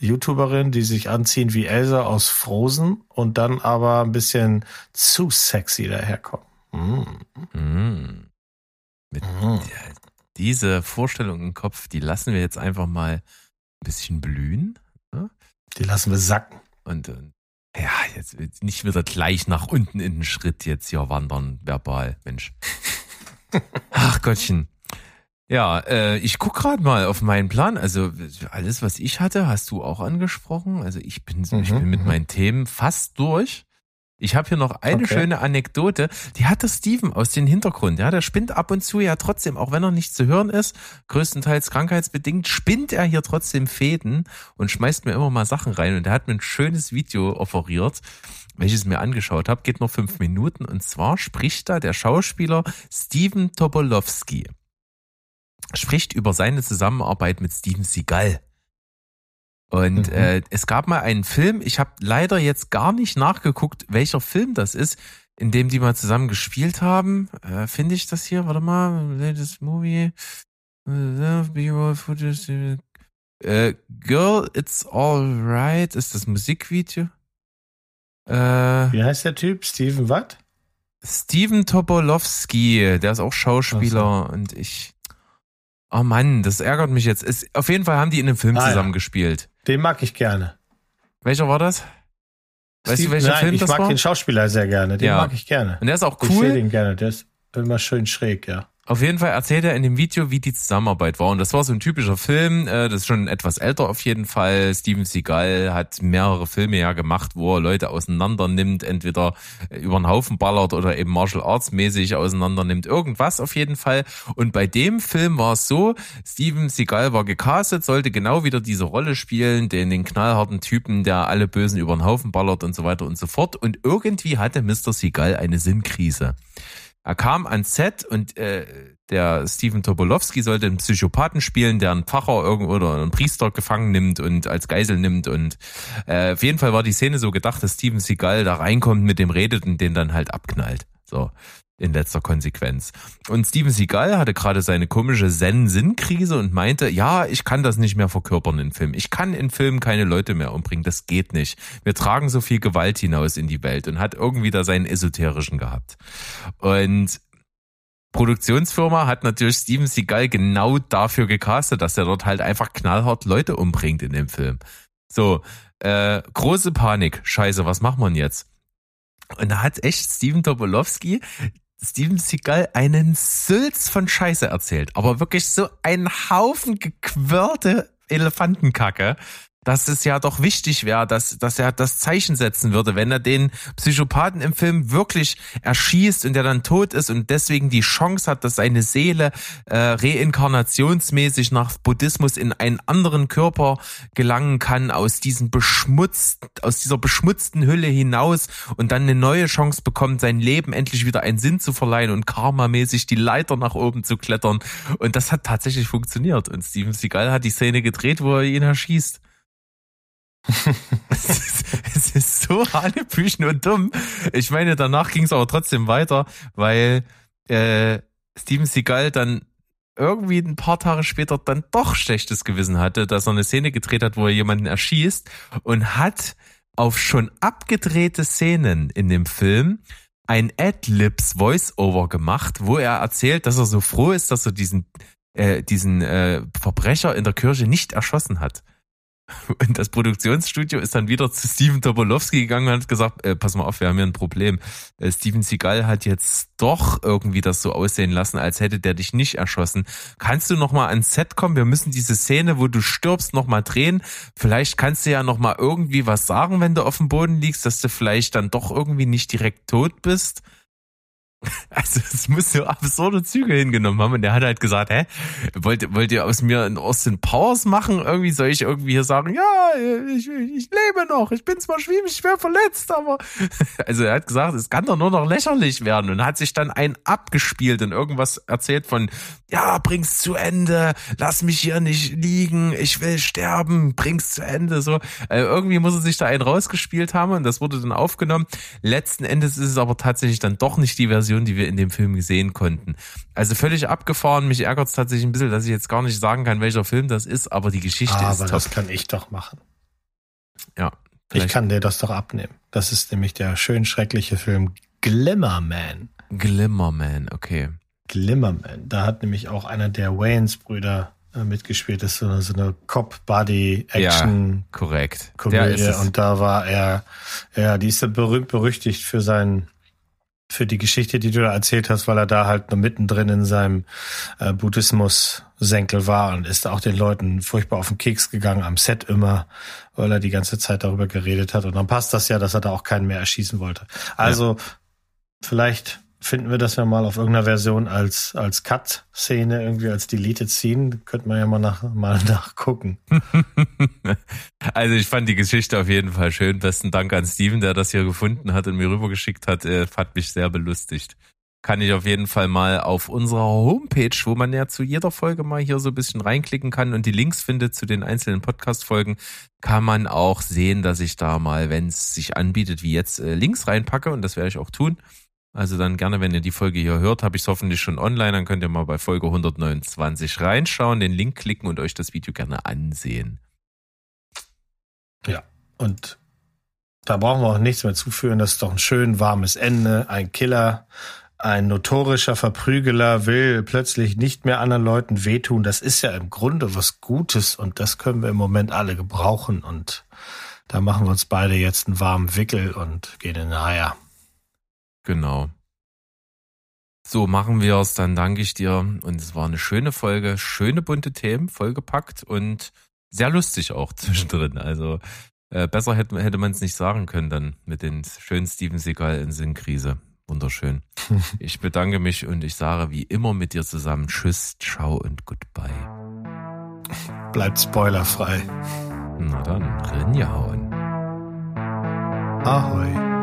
S1: YouTuberin, die sich anziehen wie Elsa aus Frozen und dann aber ein bisschen zu sexy daherkommen. Mm.
S2: Mm. Mit mhm. diese Vorstellung im Kopf, die lassen wir jetzt einfach mal ein bisschen blühen.
S1: Ne? Die lassen wir sacken.
S2: Und, und ja, jetzt nicht wieder gleich nach unten in den Schritt jetzt hier wandern, verbal, Mensch. Ach Gottchen. Ja, äh, ich guck gerade mal auf meinen Plan. Also alles, was ich hatte, hast du auch angesprochen. Also ich bin, mhm, ich bin mit mhm. meinen Themen fast durch. Ich habe hier noch eine okay. schöne Anekdote. Die hat der Steven aus dem Hintergrund. Ja, der spinnt ab und zu ja trotzdem, auch wenn er nicht zu hören ist, größtenteils krankheitsbedingt, spinnt er hier trotzdem Fäden und schmeißt mir immer mal Sachen rein. Und er hat mir ein schönes Video offeriert, welches ich mir angeschaut habe. Geht nur fünf Minuten. Und zwar spricht da der Schauspieler Steven Tobolowski. Spricht über seine Zusammenarbeit mit Steven Seagal. Und mhm. äh, es gab mal einen Film, ich habe leider jetzt gar nicht nachgeguckt, welcher Film das ist, in dem die mal zusammen gespielt haben. Äh, Finde ich das hier? Warte mal, latest movie. Äh, Girl, it's alright ist das Musikvideo.
S1: Äh, Wie heißt der Typ? Steven Watt?
S2: Steven Topolowski, der ist auch Schauspieler so. und ich. Oh Mann, das ärgert mich jetzt. Es, auf jeden Fall haben die in einem Film ah, zusammen ja.
S1: Den mag ich gerne.
S2: Welcher war das?
S1: Weißt Steve, du, welcher nein, Film das war? Ich mag den Schauspieler sehr gerne. Den ja. mag ich gerne.
S2: Und der ist auch cool.
S1: Ich sehe den gerne. Der ist immer schön schräg, ja.
S2: Auf jeden Fall erzählt er in dem Video, wie die Zusammenarbeit war. Und das war so ein typischer Film, äh, das ist schon etwas älter auf jeden Fall. Steven Seagal hat mehrere Filme ja gemacht, wo er Leute auseinander nimmt, entweder über den Haufen ballert oder eben Martial Arts mäßig auseinander nimmt. Irgendwas auf jeden Fall. Und bei dem Film war es so, Steven Seagal war gecastet, sollte genau wieder diese Rolle spielen, den, den knallharten Typen, der alle Bösen über den Haufen ballert und so weiter und so fort. Und irgendwie hatte Mr. Seagal eine Sinnkrise. Er kam ans Set und äh, der Steven Tobolowski sollte einen Psychopathen spielen, der einen Pfarrer irgendwo oder einen Priester gefangen nimmt und als Geisel nimmt. Und äh, auf jeden Fall war die Szene so gedacht, dass Steven Seagal da reinkommt, mit dem redet und den dann halt abknallt. So in letzter Konsequenz. Und Steven Seagal hatte gerade seine komische Zen-Sinn-Krise und meinte, ja, ich kann das nicht mehr verkörpern in Filmen. Ich kann in Filmen keine Leute mehr umbringen. Das geht nicht. Wir tragen so viel Gewalt hinaus in die Welt und hat irgendwie da seinen esoterischen gehabt. Und Produktionsfirma hat natürlich Steven Seagal genau dafür gecastet, dass er dort halt einfach knallhart Leute umbringt in dem Film. So, äh, große Panik. Scheiße, was macht man jetzt? Und da hat echt Steven Tobolowski Steven Seagal einen Sülz von Scheiße erzählt. Aber wirklich so ein Haufen gequirlte Elefantenkacke, dass es ja doch wichtig wäre, dass, dass er das Zeichen setzen würde, wenn er den Psychopathen im Film wirklich erschießt und der dann tot ist und deswegen die Chance hat, dass seine Seele äh, reinkarnationsmäßig nach Buddhismus in einen anderen Körper gelangen kann, aus diesem beschmutzt, aus dieser beschmutzten Hülle hinaus und dann eine neue Chance bekommt, sein Leben endlich wieder einen Sinn zu verleihen und karmamäßig die Leiter nach oben zu klettern. Und das hat tatsächlich funktioniert. Und Steven Seagal hat die Szene gedreht, wo er ihn erschießt. es, ist, es ist so hanebüchen und dumm. Ich meine, danach ging es aber trotzdem weiter, weil äh, Steven Seagal dann irgendwie ein paar Tage später dann doch schlechtes Gewissen hatte, dass er eine Szene gedreht hat, wo er jemanden erschießt und hat auf schon abgedrehte Szenen in dem Film ein Ad-Libs Voice-Over gemacht, wo er erzählt, dass er so froh ist, dass er diesen, äh, diesen äh, Verbrecher in der Kirche nicht erschossen hat. Und das Produktionsstudio ist dann wieder zu Steven Tobolowski gegangen und hat gesagt, äh, pass mal auf, wir haben hier ein Problem. Äh, Steven Seagal hat jetzt doch irgendwie das so aussehen lassen, als hätte der dich nicht erschossen. Kannst du noch mal ans Set kommen? Wir müssen diese Szene, wo du stirbst, noch mal drehen. Vielleicht kannst du ja noch mal irgendwie was sagen, wenn du auf dem Boden liegst, dass du vielleicht dann doch irgendwie nicht direkt tot bist. Also es muss so absurde Züge hingenommen haben. Und der hat halt gesagt, hä, wollt, wollt ihr aus mir einen Austin Powers machen? Irgendwie soll ich irgendwie hier sagen, ja, ich, ich lebe noch, ich bin zwar schwierig, schwer verletzt, aber also er hat gesagt, es kann doch nur noch lächerlich werden. Und hat sich dann ein abgespielt und irgendwas erzählt von, ja, bring's zu Ende, lass mich hier nicht liegen, ich will sterben, bring's zu Ende, so. Also irgendwie muss er sich da einen rausgespielt haben und das wurde dann aufgenommen. Letzten Endes ist es aber tatsächlich dann doch nicht die Version Version, die wir in dem Film sehen konnten. Also völlig abgefahren. Mich ärgert es tatsächlich ein bisschen, dass ich jetzt gar nicht sagen kann, welcher Film das ist, aber die Geschichte ah, ist
S1: aber das kann ich doch machen.
S2: Ja.
S1: Ich kann dir das doch abnehmen. Das ist nämlich der schön schreckliche Film Glimmerman.
S2: Glimmerman, okay.
S1: Glimmerman. Da hat nämlich auch einer der Wayans-Brüder äh, mitgespielt. Das ist so eine, so eine Cop-Buddy-Action.
S2: Ja, korrekt.
S1: Komödie. Und da war er, ja, die ist berühmt berüchtigt für seinen für die Geschichte, die du da erzählt hast, weil er da halt nur mittendrin in seinem äh, Buddhismus-Senkel war und ist auch den Leuten furchtbar auf den Keks gegangen, am Set immer, weil er die ganze Zeit darüber geredet hat. Und dann passt das ja, dass er da auch keinen mehr erschießen wollte. Also ja. vielleicht finden wir das ja mal auf irgendeiner Version als, als Cut-Szene, irgendwie als Deleted Scene. Könnte man ja mal, nach, mal nachgucken.
S2: also ich fand die Geschichte auf jeden Fall schön. Besten Dank an Steven, der das hier gefunden hat und mir rübergeschickt hat. Hat mich sehr belustigt. Kann ich auf jeden Fall mal auf unserer Homepage, wo man ja zu jeder Folge mal hier so ein bisschen reinklicken kann und die Links findet zu den einzelnen Podcast-Folgen, kann man auch sehen, dass ich da mal, wenn es sich anbietet, wie jetzt, äh, Links reinpacke und das werde ich auch tun. Also dann gerne, wenn ihr die Folge hier hört, habe ich es hoffentlich schon online, dann könnt ihr mal bei Folge 129 reinschauen, den Link klicken und euch das Video gerne ansehen.
S1: Ja, und da brauchen wir auch nichts mehr zuführen. Das ist doch ein schön warmes Ende. Ein Killer, ein notorischer Verprügeler will plötzlich nicht mehr anderen Leuten wehtun. Das ist ja im Grunde was Gutes und das können wir im Moment alle gebrauchen. Und da machen wir uns beide jetzt einen warmen Wickel und gehen in den Eier.
S2: Genau. So machen wir es, dann danke ich dir. Und es war eine schöne Folge, schöne bunte Themen, vollgepackt und sehr lustig auch zwischendrin. Also äh, besser hätte, hätte man es nicht sagen können dann mit den schönen Steven Seagal in Sinnkrise. Wunderschön. Ich bedanke mich und ich sage wie immer mit dir zusammen Tschüss, ciao und goodbye.
S1: Bleibt spoilerfrei.
S2: Na dann, Rinjahauen.
S1: Ahoi.